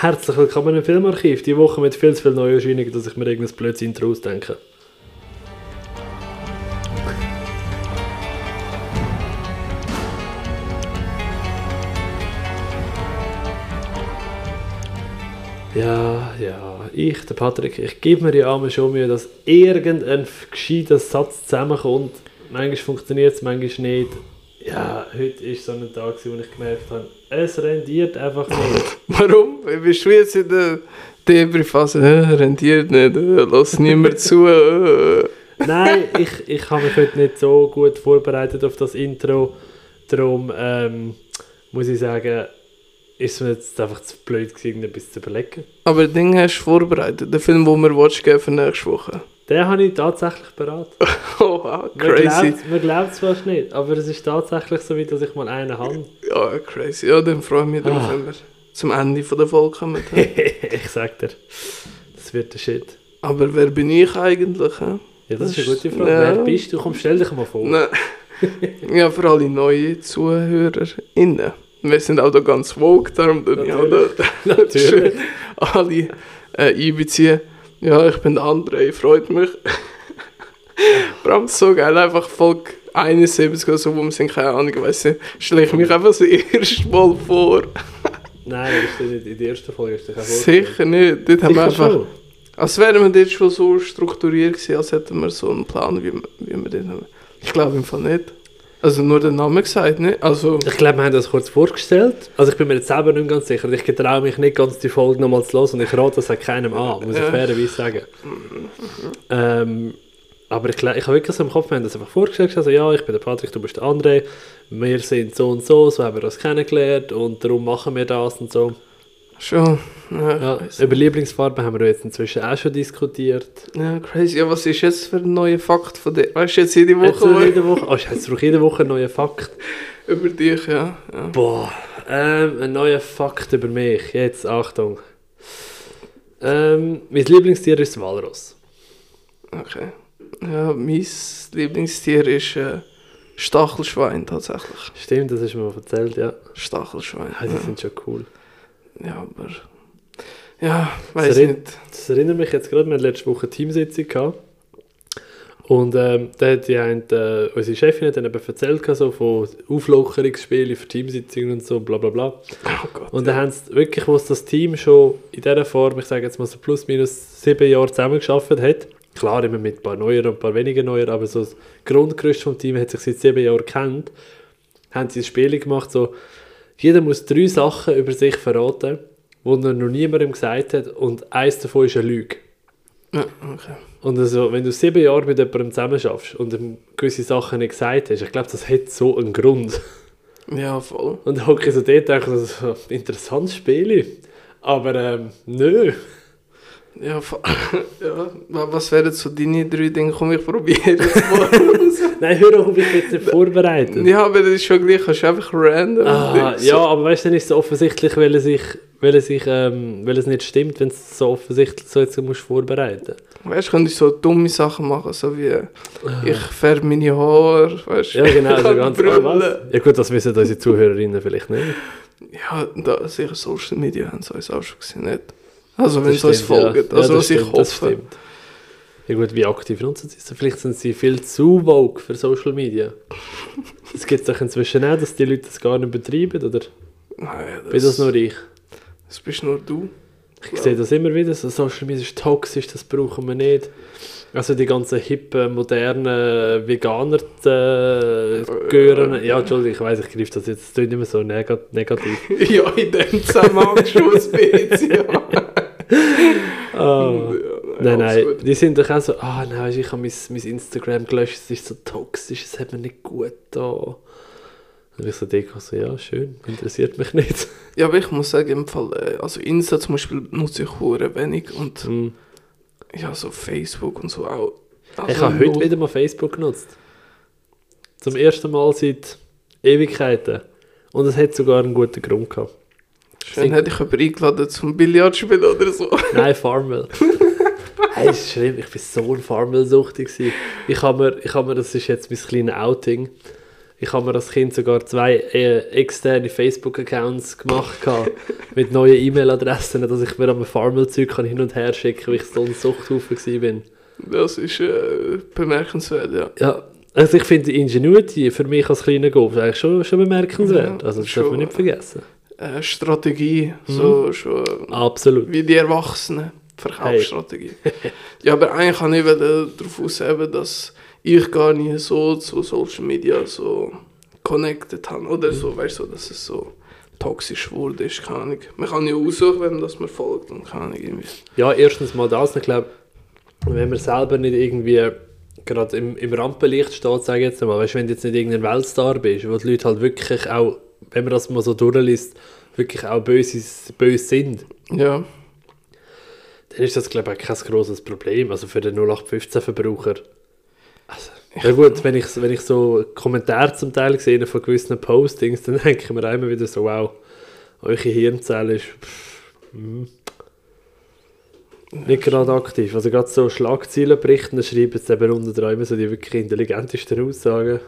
Herzlich willkommen im Filmarchiv. Die Woche mit viel zu viel Neuerscheinungen, dass ich mir irgendein blödes Intro ausdenke. Ja, ja, ich, der Patrick, ich gebe mir ja einmal schon Mühe, dass irgendein gescheiter Satz zusammenkommt. Manchmal funktioniert es, manchmal nicht. Ja, heute war so ein Tag, wo ich gemerkt habe, es rendiert einfach nicht. Warum? Bist du jetzt in der Debris-Phase? Äh, rendiert nicht, äh, lass niemand zu. Äh. Nein, ich, ich habe mich heute nicht so gut vorbereitet auf das Intro. Darum ähm, muss ich sagen, ist es mir jetzt einfach zu blöd gewesen, etwas zu überlegen. Aber den Ding hast du vorbereitet, den Film, den wir watch geben für nächste Woche. Den habe ich tatsächlich beraten. oh, wow, Man crazy. glaubt- Man glaubt es fast nicht, aber es ist tatsächlich so weit, dass ich mal einen habe. Ja, crazy. Ja, dann freue ich mich Ah. wir zum Ende von der Folge kommen. ich sag dir, das wird der Shit. Aber wer bin ich eigentlich? Ja, das ist eine gute Frage. Ja. Wer bist du? Komm, stell dich mal vor. Nein. ja, für alle neuen ZuhörerInnen. Wir sind auch da ganz woke, darum tun ich auch da Natürlich. alle äh, einbeziehen. Ja, ich bin der André, freut mich. Bram, so geil, einfach Folge 71 oder so, wo wir sind, keine Ahnung, weiss nicht, stelle ich mich einfach das erste Mal vor. Nein, das ist nicht in der ersten Folge. Ist dich auch vorgestellt. Sicher nicht, dort haben wir einfach... schon. Als wären wir dort schon so strukturiert gewesen, als hätten wir so einen Plan, wie, wir- wie wir den haben. Ich glaube im Fall nicht. Also nur den Namen gesagt, ne? Also... Ich glaube, wir haben das kurz vorgestellt. Also ich bin mir jetzt selber nicht ganz sicher. Ich getraue mich nicht ganz die Folge nochmal zu hören und ich rate das auch keinem an, muss ich fairerweise sagen. Ähm, aber ich, ich habe wirklich so im Kopf, wir haben das einfach vorgestellt, also ja, ich bin der Patrick, du bist der André, wir sind so und so, so haben wir uns kennengelernt und darum machen wir das und so. Schon. Ja, Ja, über Lieblingsfarben haben wir jetzt inzwischen auch schon diskutiert. ja, crazy. Ja, was ist jetzt für ein neuer Fakt von dir? Weißt du jetzt jede Jetzt Woche wo- jede Woche, oh, jetzt brauche jede Woche einen neuen Fakt. über dich, ja. ja. Boah, ähm, ein neuer Fakt über mich. Jetzt, Achtung. Ähm, mein Lieblingstier ist Walross. Okay. Ja, mein Lieblingstier ist äh, Stachelschwein tatsächlich. Stimmt, das hast du mir mal erzählt, ja. Stachelschwein. Ah, die Ja, sind schon cool. ja aber... Ja, Das weiß nicht. Das erinnert mich jetzt gerade, wir hatten letzte Woche eine Teamsitzung gehabt. Und ähm, da hat die eine, äh, unsere Chefin hat dann eben erzählt so von Auflockerungsspielen für Teamsitzungen und so, bla bla bla. Oh Gott. Und dann haben sie wirklich, wo das Team schon in dieser Form, ich sage jetzt mal so plus minus sieben Jahre zusammengearbeitet hat, klar immer mit ein paar neuer und ein paar weniger neuer, aber so das Grundgerüst vom Team hat sich seit sieben Jahren kennt, haben sie ein Spiel gemacht, so jeder muss drei Sachen über sich verraten, die er noch niemandem gesagt hat und eins davon ist eine Lüge. Ja, okay. Und also, wenn du sieben Jahre mit jemandem zusammen schaffst und ihm gewisse Sachen nicht gesagt hast, ich glaube, das hat so einen Grund. Ja, voll. Und dann hocke ich so dort und denke, das ist ein interessantes Spiel. Aber ähm, nö. Ja, ja, wa- was wären so deine drei Dinge? Komm, ich probiere jetzt mal. Nein, hör auf, ich bin nicht vorbereitet. ja, aber das ist schon gleich, kannst du einfach random. Ah, ja, aber weißt du, dann ist es so offensichtlich, weil es, sich, weil es, sich, ähm, weil es nicht stimmt, wenn es so offensichtlich so jetzt musst vorbereiten Weißt du, könnte ich so dumme Sachen machen, so wie ich färbe meine Haare, weißt Ah. Ja, genau, so ganz was? Ja gut, das wissen unsere Zuhörerinnen vielleicht nicht. Ja, da, sicher Social Media haben sie uns auch schon gesehen, nicht? Also, wenn Das sie uns stimmt, ja. folgen, Ja, also das was ich stimmt, das hoffe. Ja gut, wie aktiv nutzen sie es? Vielleicht sind sie viel zu woke für Social Media. Es gibt doch inzwischen auch, dass die Leute das gar nicht betreiben, oder Nein, bin das nur ich? das bist nur du. Ich sehe das immer wieder, so Social Media ist toxisch, das brauchen wir nicht. Also die ganzen hippen, modernen Veganer äh, gehören. Ja, Entschuldigung, ich weiß, ich greife das jetzt, das klingt immer so neg negativ. ja, in dem Zusammenhang schon ein bisschen, ja. Ja, Nein, nein, die sind doch auch so, ah nein, weisst du, ich habe mein, mein Instagram gelöscht, es ist so toxisch, es hat mir nicht gut da. Und ich so denke, so, ja, schön, interessiert mich nicht. Ja, aber ich muss sagen, im Fall, äh, also Insta zum Beispiel nutze ich hure wenig und Hm. ja, so Facebook und so auch. Also ich habe heute wieder mal Facebook genutzt. Zum ersten Mal seit Ewigkeiten. Und es hat sogar einen guten Grund gehabt. Schön hätte ich jemanden eingeladen zum Billard spielen oder so. Nein, Farmville. hey, ist schlimm, ich war so ein gewesen. Ich habe mir, ich habe mir, das ist jetzt mein kleines Outing, Ich habe mir als Kind sogar zwei äh, externe Facebook-Accounts gemacht gehabt, mit neuen E-Mail-Adressen, dass ich mir am Farmel-Zeug hin und her schicken kann, weil ich so ein Suchthaufen war. bin. Das ist äh, bemerkenswert, ja. Ja, also ich finde die Ingenuity für mich als kleiner Golf eigentlich schon, schon bemerkenswert. Ja, also das schon, darf man nicht vergessen. Äh, Strategie, so schon Absolut. wie die Erwachsenen. Verkaufsstrategie. ja, aber eigentlich kann ich darauf ausheben, dass ich gar nicht so zu Social Media so connected habe. Oder so, weißt du, dass es so toxisch wurde, ist keine Ahnung. Man kann ja aussuchen, wem das man folgt und keine Ahnung irgendwie. Ja, erstens mal das. Ich glaube, wenn man selber nicht irgendwie gerade im, im Rampenlicht steht, sage ich jetzt mal, weißt, wenn du jetzt nicht irgendein Weltstar bist, wo die Leute halt wirklich auch, wenn man das mal so durchliest, wirklich auch böse, böse sind, Ja, dann ist das, glaube ich, kein grosses Problem. Also für den 0815-Verbraucher. Also, ja gut, wenn ich, wenn ich so Kommentare zum Teil sehe von gewissen Postings, dann denke ich mir immer wieder so, wow, eure Hirnzelle ist pff, hm, nicht gerade aktiv. Also gerade so Schlagzeilen berichten, dann schreiben sie eben unter drei immer so die wirklich intelligentesten Aussagen.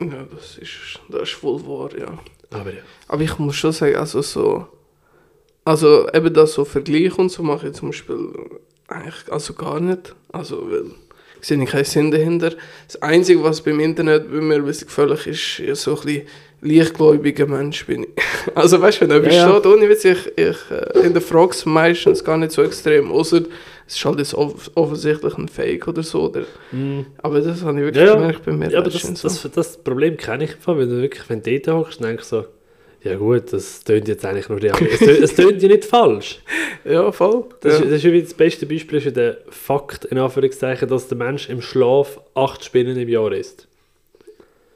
Ja das, ist, das ist voll wahr, ja. Aber ja. Aber ich muss schon sagen, also so. Also eben das so Vergleich und so mache ich zum Beispiel eigentlich also gar nicht. Also weil ich sehe keinen Sinn dahinter. Das Einzige, was beim Internet bei mir ein bisschen gefällig ist, ist so ein bisschen leichtgläubiger Mensch bin ich. Also weißt du, wenn etwas Ja, ja. steht, ohne Witz, ich, ich äh, hinterfrage es meistens gar nicht so extrem, außer es ist halt off offensichtlich ein Fake oder so. Oder, aber das habe ich wirklich Ja, gemerkt bei mir. ja, aber das, letztens das, so. das, Problem kenne ich einfach, wenn du wirklich, wenn du dort hockst, denkst du so, ja gut, das tönt jetzt eigentlich nur real. es, tönt, ja nicht falsch. ja, voll. Das, ja. ist, das ist wie das beste Beispiel ist ja der Fakt, in Anführungszeichen, dass der Mensch im Schlaf acht Spinnen im Jahr isst.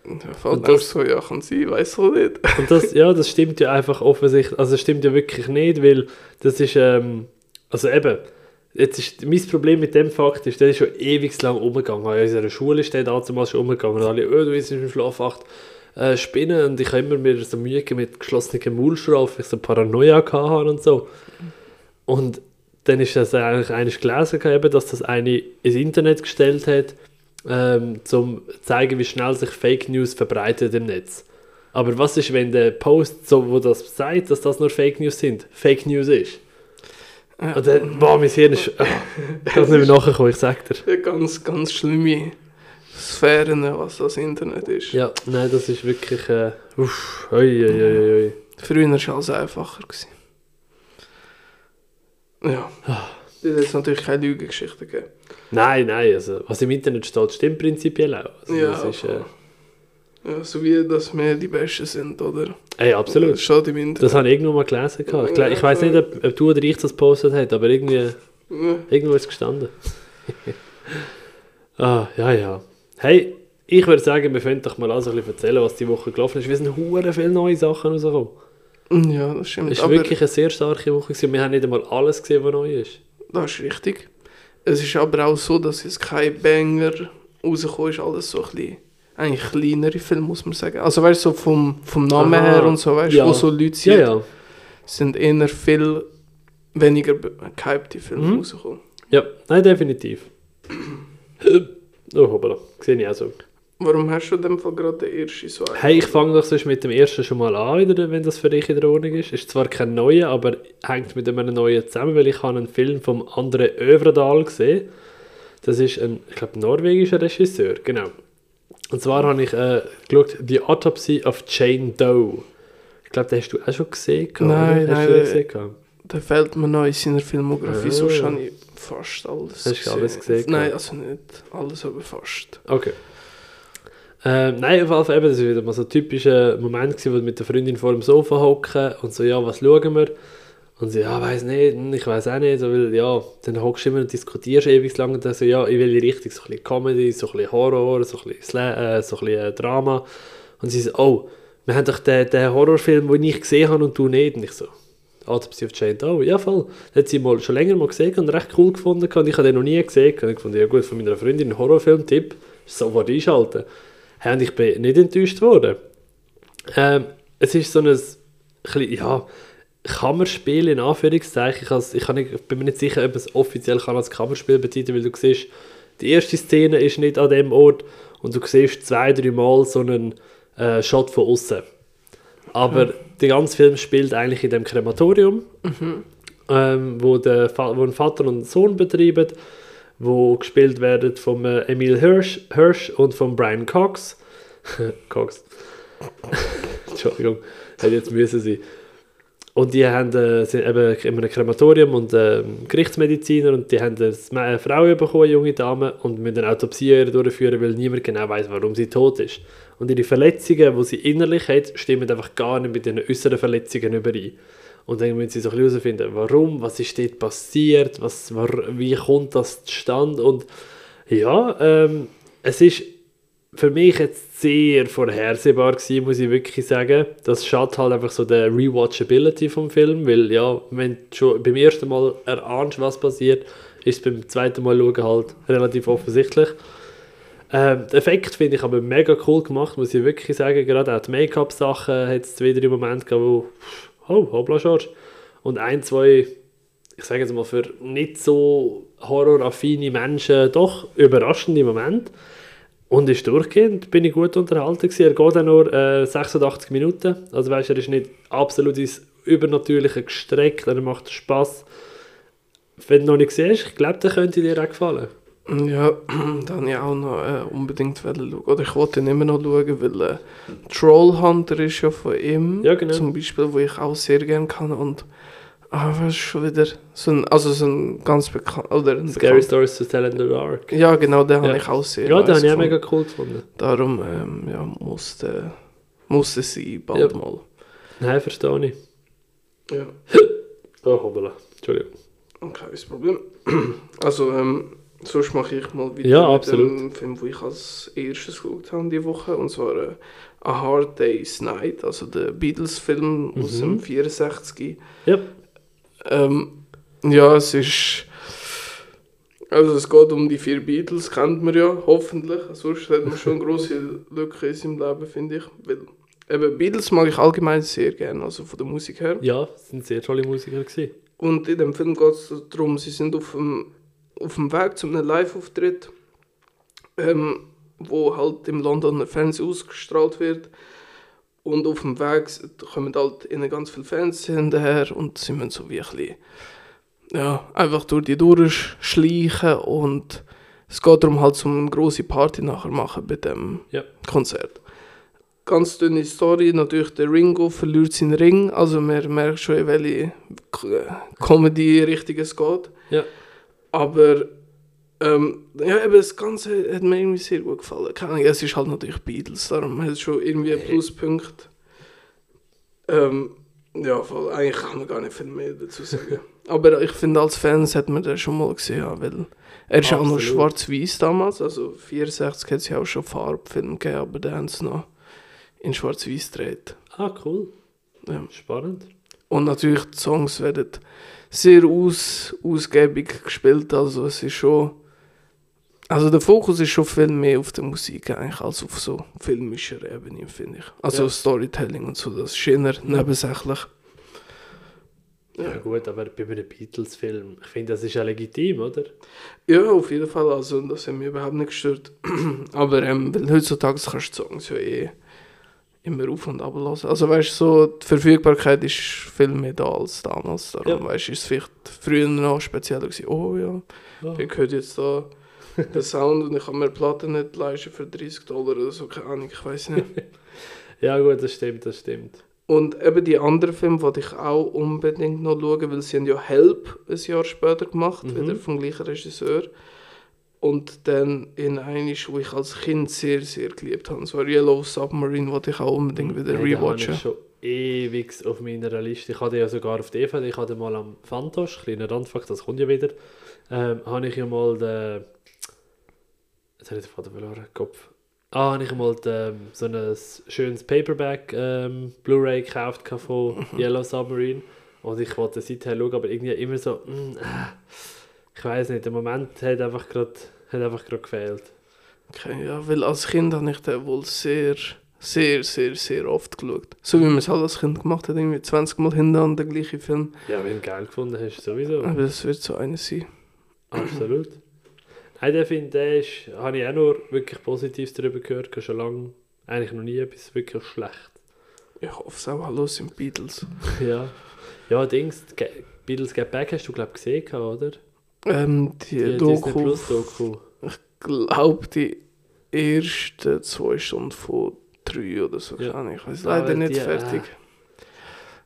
Ja, voll. Und das- so, ja, kann sein, weiß auch nicht. Und das, ja, das stimmt ja einfach offensichtlich, also das stimmt ja wirklich nicht, weil das ist, ähm, also eben, jetzt ist, mein Problem mit dem Fakt ist, der ist schon ewig lang umgegangen. In unserer Schule ist der damals schon umgegangen. Und alle, oh, du bist im Schlaf acht äh, Spinnen und ich habe immer mir so Mühe mit geschlossenen Maulschrauben, ich so Paranoia hatte und so. Und dann ist das eigentlich eines gelesen, eben, dass das eine ins Internet gestellt hat, ähm, um zu zeigen, wie schnell sich Fake News verbreitet im Netz. Aber was ist, wenn der Post, so, wo das sagt, dass das nur Fake News sind, Fake News ist? Ja. Und dann, boah, mein Hirn ist... Oh, ich kann es nicht mehr nachkommen, ich sag dir. Ganz, ganz schlimme Sphären, was das Internet ist. Ja, nein, das ist wirklich... Äh, uff, oi, oi, oi, oi. Früher war es alles einfacher. Gewesen. Ja. Es hat jetzt natürlich keine Lügengeschichten gegeben. Nein, nein, also was im Internet steht, stimmt prinzipiell auch. Also, Ja, das ist, äh, Ja, so wie, dass wir die Besten sind, oder? ey, absolut. Das steht im Internet. Das habe ich irgendwo mal gelesen. gehabt. Ich, weiß nicht, ob, ob du oder ich das gepostet hat, aber irgendwie, Ja. irgendwo ist es gestanden. ah, ja, ja. Hey, ich würde sagen, wir können doch mal also ein bisschen erzählen, was die Woche gelaufen ist. Wir sind hure viele neue Sachen rausgekommen. Ja, das stimmt. Es war wirklich eine sehr starke Woche. Gewesen. Wir haben nicht einmal alles gesehen, was neu ist. das ist richtig. Es ist aber auch so, dass jetzt kein Banger rausgekommen ist. Alles so ein bisschen, eigentlich kleinere Filme, muss man sagen. Also weißt du, so vom, vom Namen Aha. her und so, weißt du, Ja. wo so Leute Ja, sind, ja. sind eher viel weniger gehypte Filme Mhm. rausgekommen. Ja, nein, definitiv. oh, hoppala. Sehe ich auch so. Warum hast du dem Fall gerade den ersten so einen? Hey, ich fange doch sonst mit dem ersten schon mal an, wenn das für dich in der Ordnung ist. Ist zwar kein neuer, aber hängt mit einem neuen zusammen, weil ich habe einen Film vom André Övredal gesehen. Das ist ein, ich glaube, norwegischer Regisseur, genau. Und zwar habe ich äh, geschaut, The Autopsy of Jane Doe. Ich glaube, den hast du auch schon gesehen. Nein, oder? Hast nein, du den gesehen? Der fehlt mir noch in seiner Filmografie, Ah. sonst habe ich fast alles Hast du alles gesehen, Nein, also nicht alles, aber fast. Okay. Ähm, nein, auf jeden Fall, eben, das war wieder mal so ein typischer Moment, gewesen, wo wir mit der Freundin vor dem Sofa hocken und so, ja, was schauen wir? Und sie, ja, weiß nicht, hm, ich weiß auch nicht, so, weil, ja, dann hockst du immer und diskutierst ewig lang und dann so, ja, ich will die Richtung, so ein bisschen Comedy, so ein bisschen Horror, so ein bisschen, Sla äh, so ein bisschen äh, Drama. Und sie so, oh, wir haben doch den, den Horrorfilm, den ich gesehen habe und du nicht. Und ich so, Autopsy of Jane Doe, ja voll. Den hat sie mal, schon länger mal gesehen und recht cool gefunden und ich habe den noch nie gesehen. Und ich fand, ja gut, von meiner Freundin ein Horrorfilm-Tipp, sofort einschalten. Hey, und ich bin nicht enttäuscht worden. Ähm, es ist so ein, bisschen, ja, Kammerspiel in Anführungszeichen. Ich, has, ich, kann nicht, ich bin mir nicht sicher, ob es offiziell kann als Kammerspiel betiteln weil du siehst, die erste Szene ist nicht an dem Ort und du siehst zwei, drei Mal so einen äh, Shot von außen. Aber der ganze Film spielt eigentlich in dem Krematorium, ähm, wo, der wo ein Vater und ein Sohn betreiben, wo gespielt werden von äh, Emil Hirsch, Hirsch und von Brian Cox. Cox. Entschuldigung, hätte jetzt müssen sein. Und die haben, äh, sind eben in einem Krematorium und äh, Gerichtsmediziner und die haben eine Frau bekommen, junge Dame, und müssen eine Autopsie durchführen, weil niemand genau weiß, warum sie tot ist. Und ihre Verletzungen, die sie innerlich hat, stimmen einfach gar nicht mit den äußeren Verletzungen überein. Und dann müssen sie so herausfinden, warum, was ist dort passiert, was, war, wie kommt das zustande. Und ja, ähm, es ist für mich jetzt sehr vorhersehbar gewesen, muss ich wirklich sagen. Das schadet halt einfach so der Rewatchability vom Film, weil ja, wenn du schon beim ersten Mal erahnst, was passiert, ist es beim zweiten Mal schauen halt relativ offensichtlich. Ähm, den Effekt finde ich aber mega cool gemacht, muss ich wirklich sagen. Gerade auch die Make-up-Sachen hat es wieder im Moment gegeben, wo, oh, hoppla, George. Und ein, zwei, ich sage jetzt mal, für nicht so horroraffine Menschen doch überraschende Momente. Und ist durchgehend, bin ich gut unterhalten gewesen. Er geht auch nur äh, 86 Minuten. Also weißt du, er ist nicht absolut ins Übernatürliche gestreckt, er macht Spaß. Wenn du noch nicht siehst, ich glaube, der könnte dir auch gefallen. Ja, da habe ich auch noch äh, unbedingt schauen. Oder ich wollte ihn immer noch schauen, weil äh, Trollhunter ist ja von ihm. Ja, genau. Zum Beispiel, wo ich auch sehr gerne kann. Und ah, was ist schon wieder so ein, also so ein ganz bekannt oder ein Scary bekannt- Stories to Tell in the Dark. Ja, genau, den Ja. habe ich auch sehr Ja, den habe ich auch mega cool gefunden. Darum ähm, ja, musste, musste es sein, bald Ja. mal. Nein, verstehe ich. Ja, Oh, hoppala. Entschuldigung. kein Problem. Also, ähm, sonst mache ich mal wieder Ja, absolut. Film, den ich als erstes geschaut habe diese Woche. Und zwar äh, A Hard Day's Night, also der Beatles-Film aus Mhm. dem 64. Ja, Ähm, ja, es ist. Also es geht um die vier Beatles, kennt man ja, hoffentlich. Sonst hat man schon große Lücke in seinem Leben, finde ich. Weil, eben, Beatles mag ich allgemein sehr gerne, also von der Musik her. ja, es sind sehr tolle Musiker gewesen. Und in dem Film geht es darum, sie sind auf dem, auf dem Weg zu einem Live-Auftritt, ähm, wo halt im Londoner Fernsehen ausgestrahlt wird. Und auf dem Weg kommen halt ihnen ganz viele Fans hinterher und sie müssen so wie ein bisschen, ja, einfach durch die durchschleichen und es geht darum halt, um eine grosse Party nachher machen bei dem Ja. Konzert. Ganz dünne Story, natürlich der Ringo verliert seinen Ring, also man merkt schon, in welche Comedy-Richtung es geht. Ja. Aber ähm, ja, eben das Ganze hat mir irgendwie sehr gut gefallen. Keine Ahnung, es ist halt natürlich Beatles, darum hat es schon irgendwie einen Pluspunkt. Ähm, ja, voll, eigentlich kann man gar nicht viel mehr dazu sagen. Aber ich finde, als Fans hat man das schon mal gesehen, weil er ist auch noch schwarz-weiß damals, also 64 hat es ja auch schon Farbfilm gegeben, aber dann haben sie noch in schwarz-weiß gedreht. Ah, cool. Ja. Spannend. Und natürlich, die Songs werden sehr aus, ausgiebig gespielt. Also es ist schon. Also der Fokus ist schon viel mehr auf der Musik eigentlich als auf so filmischer Ebene, finde ich. Also Ja. Storytelling und so, das ist eher nebensächlich. Ja. gut, aber bei einem Beatles-Film, ich finde, das ist ja legitim, oder? Ja, auf jeden Fall. Also das hat mich überhaupt nicht gestört. Aber ähm, weil heutzutage kannst du Songs ja eh immer auf und ab lassen. Also weißt du, so, die Verfügbarkeit ist viel mehr da als damals. Darum Ja. weißt du, ist es vielleicht früher noch spezieller gewesen. Oh ja, Ja. ich höre jetzt da den Sound und ich kann mir Platten nicht leisten für 30 Dollar oder so, keine Ahnung, ich weiß nicht. Ja, gut, das stimmt, das stimmt. Und eben die anderen Filme wollte ich auch unbedingt noch schauen, weil sie haben ja Help ein Jahr später gemacht, Mhm. wieder vom gleichen Regisseur. Und dann in einisch, wo ich als Kind sehr, sehr geliebt habe. So Yellow Submarine wollte ich auch unbedingt wieder Hey, rewatchen. schon ewig auf meiner Liste. Ich hatte ja sogar auf DVD, ich hatte mal am Fantosch, kleiner Randfakt, das kommt ja wieder, ähm, habe ich ja mal den, jetzt habe ich den Vater verloren, Kopf. Ah, habe ich mal den, so ein schönes Paperback ähm, Blu-ray gekauft von Yellow Submarine und ich wollte seither schauen, aber irgendwie immer so, mm, ah, ich weiß nicht, der Moment hat einfach gerade hat einfach gerade gefehlt. Okay, ja, weil als Kind habe ich den wohl sehr, sehr, sehr, sehr oft geschaut. So wie man es halt als Kind gemacht hat, irgendwie 20 Mal hintereinander der gleiche Film. Ja, wenn du geil gefunden hast, sowieso. Aber das wird so einer sein. Absolut. Hey, der finde ist, habe ich auch nur wirklich Positives darüber gehört, ich habe schon lange eigentlich noch nie etwas wirklich schlecht. Ich hoffe es auch, hallo sind Beatles. ja. Ja, Dings, Beatles Get Back hast du glaube ich gesehen, oder? Ähm, die, Die Disney Doku, Plus Doku. glaube die ersten zwei Stunden von drei oder so. Ja. Ich weiß leider nicht die, fertig. äh,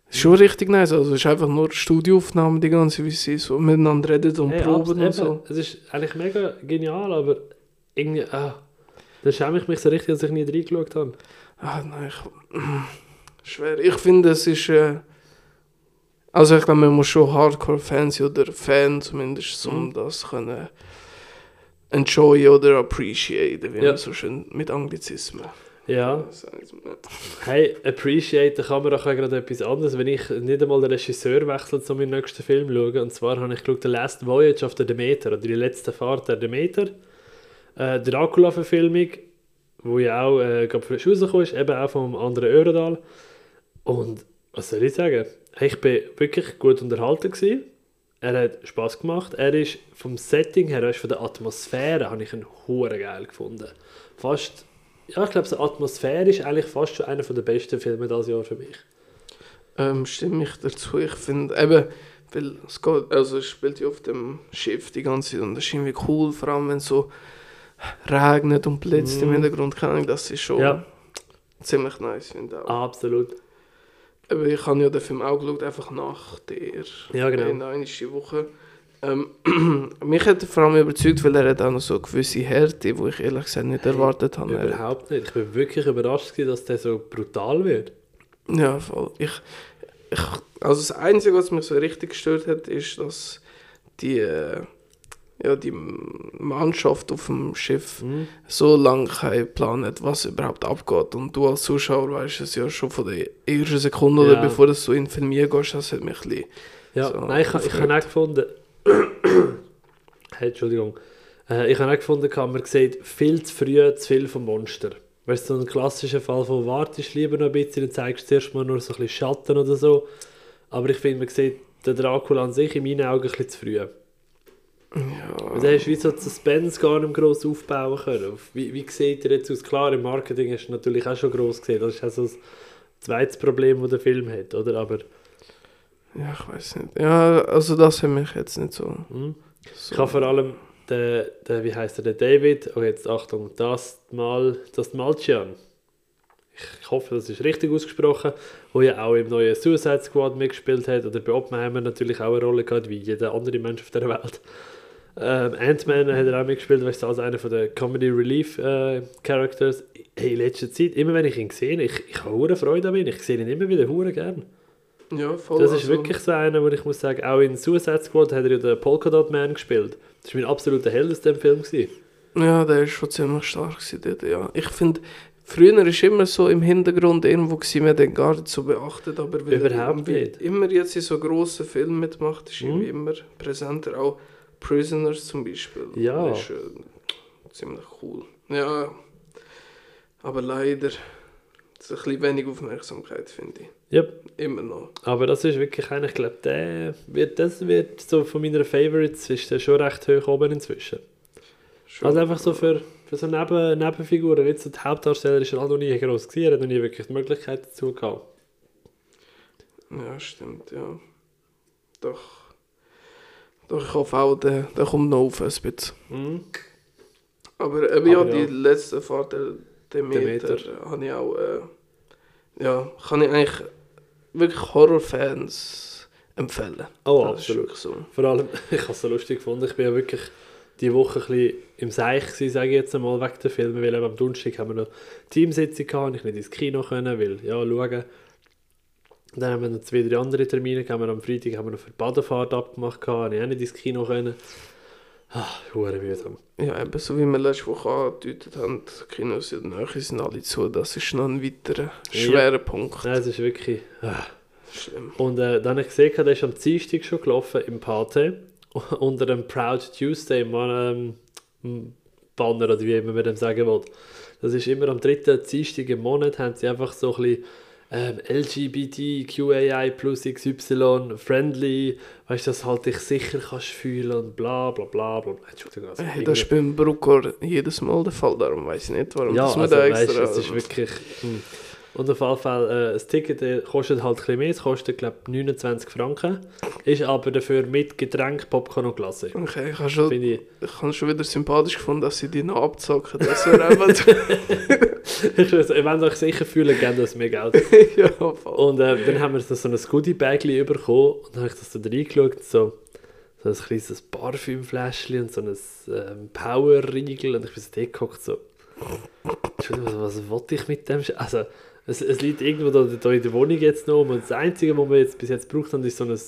Ist schon richtig nice. Also es ist einfach nur Studioaufnahmen die ganze, wie sie so miteinander reden und Hey, proben und so. Es ist eigentlich mega genial, aber irgendwie, ah, da schäme ich mich so richtig, dass ich nie reingeschaut habe. Ah, nein, ich, schwer. Ich finde, es ist. Äh, also, ich glaube, man muss schon Hardcore-Fans oder Fan zumindest, um Mhm. das können enjoyen oder appreciaten, wie Ja. man so schön mit Anglizismen. Ja, hey, appreciate kann man auch gerade etwas anderes. Wenn ich nicht einmal den Regisseur wechsle, um meinen nächsten Film zu schauen, und zwar habe ich geschaut, The Last Voyage of the Demeter, oder die letzte Fahrt der Demeter, äh, Dracula-Verfilmung, wo ja auch äh, gerade frisch rausgekommen ist, eben auch vom anderen Öredal. Und was soll ich sagen? Ich bin wirklich gut unterhalten gewesen. Er hat Spaß gemacht. Er ist vom Setting her, er ist von der Atmosphäre, habe ich ihn hure geil gefunden. Fast, ja, ich glaube, so Atmosphäre ist eigentlich fast schon einer der besten Filme dieses Jahr für mich. Ähm, stimme ich dazu. Ich finde eben, weil es geht, also es spielt ja auf dem Schiff die ganze Zeit und das ist irgendwie cool, vor allem wenn es so regnet und blitzt im Mhm. Hintergrund, keine Ahnung, das ist schon Ja. ziemlich nice, finde ich auch. Absolut. Aber ich habe ja den Film auch geschaut, einfach nach der Ja, genau. in einer Woche. Ähm, mich hat er vor allem überzeugt, weil er hat auch noch so eine gewisse Härte, die ich ehrlich gesagt nicht erwartet habe. Er- Überhaupt nicht. Ich bin wirklich überrascht, dass der so brutal wird. Ja, voll. Ich, ich, also das Einzige, was mich so richtig gestört hat, ist, dass die, äh, ja, die Mannschaft auf dem Schiff Mhm. so lange keinen Plan hat, was überhaupt abgeht. Und du als Zuschauer weißt es ja schon von der ersten Sekunde Ja. oder bevor du so in den Film gehst, das hat mich ein bisschen... Ja, So, nein, ich, ich habe auch gefunden. Hey, Entschuldigung. Äh, ich habe auch gefunden, man sieht viel zu früh zu viel vom Monster. Weißt du, so ein klassischer Fall von wartest lieber noch ein bisschen und zeigst zuerst mal nur so ein bisschen Schatten oder so. Aber ich finde, man sieht den Dracula an sich in meinen Augen ein bisschen zu früh. Ja, Und dann hast du wie so die Suspense gar nicht gross aufbauen können. Wie, wie sieht er jetzt aus? Klar, im Marketing hast du natürlich auch schon gross gesehen. Das ist auch so das zweites Problem, das der Film hat, oder? Aber ja, ich weiß nicht. Ja, also das hat mich jetzt nicht so... hm? so Ich habe vor allem den, den wie heißt er, der David, oh jetzt Achtung, das mal, das Malchian. Ich hoffe, das ist richtig ausgesprochen, wo ja auch im neuen Suicide Squad mitgespielt hat oder bei Oppenheimer natürlich auch eine Rolle gehabt, wie jeder andere Mensch auf der Welt. Ähm, Ant-Man hat er auch mitgespielt, weißt du, als einer von den Comedy Relief äh, Characters. Hey, in letzter Zeit, immer wenn ich ihn sehe, ich, ich habe hure Freude an ihn, ich sehe ihn immer wieder hure gern. Ja, voll. Das ist also- wirklich so einer, wo ich muss sagen, auch in Suicide Squad hat er ja den Polka Dot Man gespielt. Das war mein absoluter Held aus dem Film. Gewesen. Ja, der ist schon ziemlich stark dort, ja. Ich finde, früher ist immer so im Hintergrund irgendwo gewesen, man den gar nicht so beachtet, aber weil er Überhaupt irgendwie nicht. immer jetzt in so grossen Filmen mitmacht, ist Mhm. immer präsenter, auch Prisoners zum Beispiel. Ja. Ist äh, ziemlich cool. Ja, aber leider so ein bisschen wenig Aufmerksamkeit, finde ich. Yep. Immer noch. Aber das ist wirklich einer, ich glaube, der wird, das wird so von meinen Favorites, ist der schon recht hoch oben inzwischen. Schon. Also einfach so für, für so Neben, Nebenfiguren, nicht so die Hauptdarsteller ist er halt noch nie groß gewesen, er hat noch nie wirklich die Möglichkeit dazu gehabt. Ja, stimmt, ja. Doch. Doch, ich hoffe auch, der, der kommt noch auf ein bisschen. Mhm. Aber eben ja, die ja. letzte Fahrt der Demeter, Demeter. habe ich auch, äh, ja, kann ich eigentlich wirklich Horrorfans empfehlen. Oh, Das absolut. so. Vor allem, ich habe es so lustig gefunden, ich bin ja wirklich die Woche ein bisschen im Seich gewesen, sage ich jetzt einmal, wegen der Filme, weil am Donnerstag haben wir noch Teamsitzung gehabt, und ich nicht ins Kino können, weil, ja, schauen. Dann haben wir noch zwei, drei andere Termine, gehabt. am Freitag haben wir noch für die Badefahrt abgemacht, gehabt, ich auch nicht ins Kino können. Ah, hure mühsam. Ja, eben so wie wir letzte Woche angedeutet haben, die Kinos in der Nähe sind alle zu, das ist noch ein weiterer schwerer Punkt. Nein, es ist wirklich... Ah. Schlimm. Und äh, dann habe ich gesehen, der ist am Dienstag schon gelaufen im Pate unter dem Proud Tuesday ähm, Banner oder wie immer man dem sagen will. Das ist immer am dritten Dienstag im Monat, haben sie einfach so ein bisschen ähm, LGBT, QAI plus XY, friendly, weißt du, dass halt dich sicher kannst fühlen und bla bla bla bla. Entschuldigung. Also Hey, das ist beim Bruckor jedes Mal der Fall, darum weiß ich nicht, warum ja, das also, da extra... es ist wirklich... Hm. Und auf jeden Fall, äh, das Ticket äh, kostet halt ein bisschen mehr, es kostet glaube ich 29 Franken, ist aber dafür mit Getränk, Popcorn und Glasse. Okay, ich habe schon, ich, ich habe schon wieder sympathisch gefunden, dass sie die noch abzocken. Das wäre einfach... ich wenn euch sicher fühlen, gebt das mehr Geld. ja, voll. Und äh, dann haben wir so ein Goodie-Bagli bekommen und dann habe ich das so reingeschaut, so, so ein kleines Parfümfläschchen und so ein ähm, Power-Riegel und ich bin so dort gehockt, so, Entschuldigung, was, was wollte ich mit dem? Also, es, es liegt irgendwo da, da in der Wohnung jetzt noch und das Einzige, was wir jetzt bis jetzt gebraucht haben, ist so ein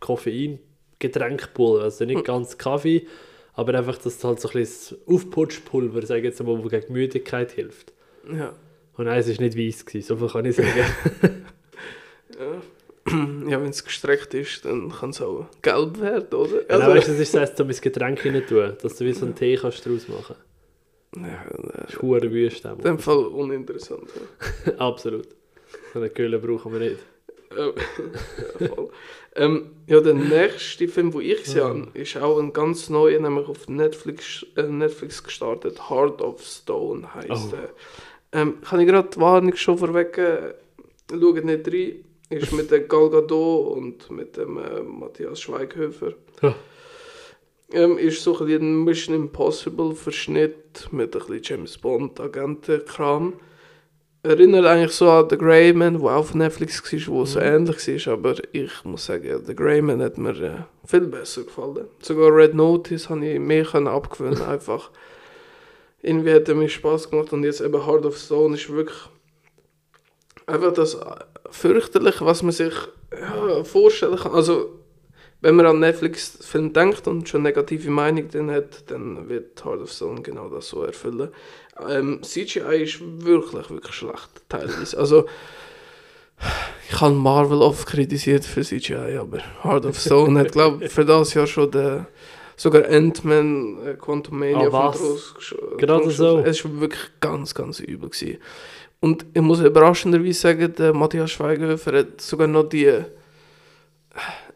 Koffein-Getränkpulver, also nicht ganz Kaffee, aber einfach, dass es halt so ein bisschen Aufputschpulver, sage ich jetzt mal, das gegen Müdigkeit hilft. Ja. Und nein, es war nicht weiß, gewesen, so viel kann ich sagen. Ja, ja wenn es gestreckt ist, dann kann es auch gelb werden, oder? Also, ja, weißt du, das ist das, um ins Getränk rein tun, dass du wie so einen Tee kannst daraus machen äh, Das ist hure wüst. in dem Fall uninteressant. Ja. Absolut. So eine Kühle brauchen wir nicht. Ja, ja, voll. ähm, ja, der nächste Film, den ich gesehen habe, ist auch ein ganz neuer, nämlich auf Netflix, äh, Netflix gestartet. Heart of Stone heisst Oh. der. Ähm, kann ich gerade die Warnung schon vorweg äh, Schaut nicht rein. Ist mit der Gal Gadot und mit dem äh, Matthias Schweighöfer. Ähm, ist so ein bisschen ein Mission Impossible Verschnitt mit ein bisschen James Bond Agentenkram. Erinnert eigentlich so an The Grey Man, der auf Netflix war, wo so ähnlich war, aber ich muss sagen, The Grey Man hat mir äh, viel besser gefallen. Sogar Red Notice habe ich mehr können abgewöhnen einfach. Irgendwie hat er mir Spaß gemacht und jetzt eben Heart of Stone ist wirklich einfach das äh, fürchterliche, was man sich ja, vorstellen kann. Also wenn man an Netflix-Film denkt und schon negative Meinung drin hat, dann wird Heart of Stone genau das so erfüllen. Ähm, CGI ist wirklich, wirklich schlecht, teilweise. Also, ich habe Marvel oft kritisiert für CGI, aber Heart of Stone hat, glaube ich, für das Jahr schon der, sogar Ant-Man, äh, Quantum Mania Ah, was? Gerade so? Es war wirklich ganz, ganz übel. Gewesen. Und ich muss überraschenderweise sagen, der Matthias Schweighöfer hat sogar noch die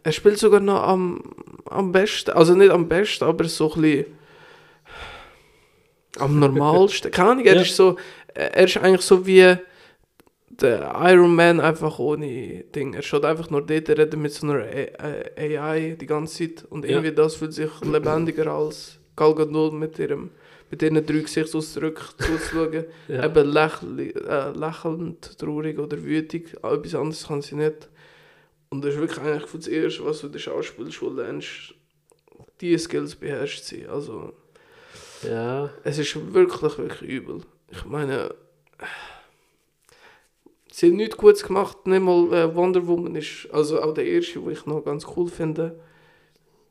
er spielt sogar noch am, am besten. Also nicht am besten, aber so ein bisschen am normalsten. Keine Ahnung, er Ja. ist so, er ist eigentlich so wie der Iron Man einfach ohne Ding. Er steht einfach nur dort, er redet mit so einer A- äh, AI die ganze Zeit und Ja. irgendwie das fühlt sich lebendiger als Gal Gadot mit ihrem mit ihren drei Gesichtsausdrücken zuzuschauen. Ja. Eben lächelnd, äh, lächelnd, traurig oder wütig. Aber Etwas anderes kann sie nicht. Und das ist wirklich eigentlich das Erste, was du in der Schauspielschule lernst, diese Skills beherrscht sie. Also, ja. es ist wirklich, wirklich übel. Ich meine, sie hat nichts Gutes gemacht. Nicht mal äh, Wonder Woman ist, also auch der erste, den ich noch ganz cool finde,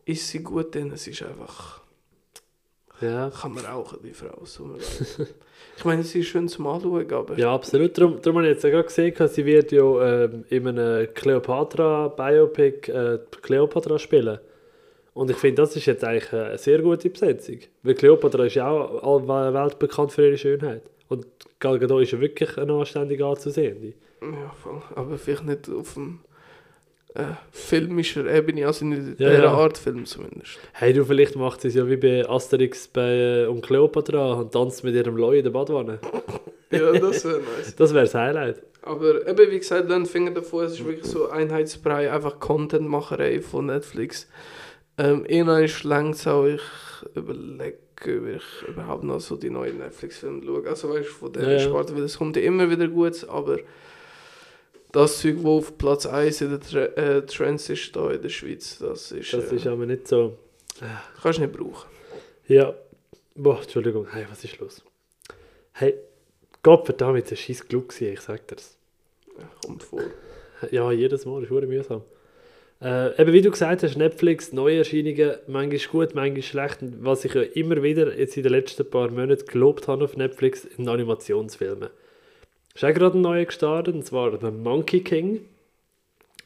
ist sie gut drin. Es ist einfach, Ja. kann man rauchen, die Frau. So ich meine, sie ist schön zum Anschauen, aber... Ja, absolut. Darum, darum habe ich jetzt auch gerade gesehen, dass sie wird ja ähm, in einem Cleopatra-Biopic äh, Cleopatra spielen. Und ich finde, das ist jetzt eigentlich eine sehr gute Besetzung. Weil Cleopatra ist ja auch weltbekannt für ihre Schönheit. Und Gal Gadot ist ja wirklich eine anständige anzusehen. Ja, voll. Aber vielleicht nicht auf dem äh, filmischer Ebene, also nicht in Ja, dieser ja. Art Film zumindest. Hey, du, vielleicht macht sie es ja wie bei Asterix bei, äh, und Cleopatra und tanzt mit ihrem Leu in der Badwanne. Ja, das wäre nice. Das wäre das Highlight. Aber eben, wie gesagt, lernt Finger davon, es ist wirklich so Einheitsbrei, einfach Contentmacherei von Netflix. Ähm, längt es auch, ich überlege, ob ich überhaupt noch so die neuen Netflix-Filme schaue. Also weißt du, von der ja. Sparte, weil es kommt ja immer wieder gut, aber das Zeug, das auf Platz 1 in den Tre äh, Trends ist da in der Schweiz, das ist, Das äh, ist aber nicht so. kannst du nicht brauchen. Ja. Boah, Entschuldigung. Hey, was ist los? Hey, Gott verdammt, jetzt ein scheiß Glück ich sag dir's. Kommt vor. Ja, jedes Mal ist es mühsam. Äh, eben wie du gesagt hast, Netflix, Neuerscheinungen, manchmal gut, manchmal schlecht. Und was ich ja immer wieder jetzt in den letzten paar Monaten gelobt habe auf Netflix, sind Animationsfilme. Ist auch gerade ein neuer gestartet, und zwar der Monkey King.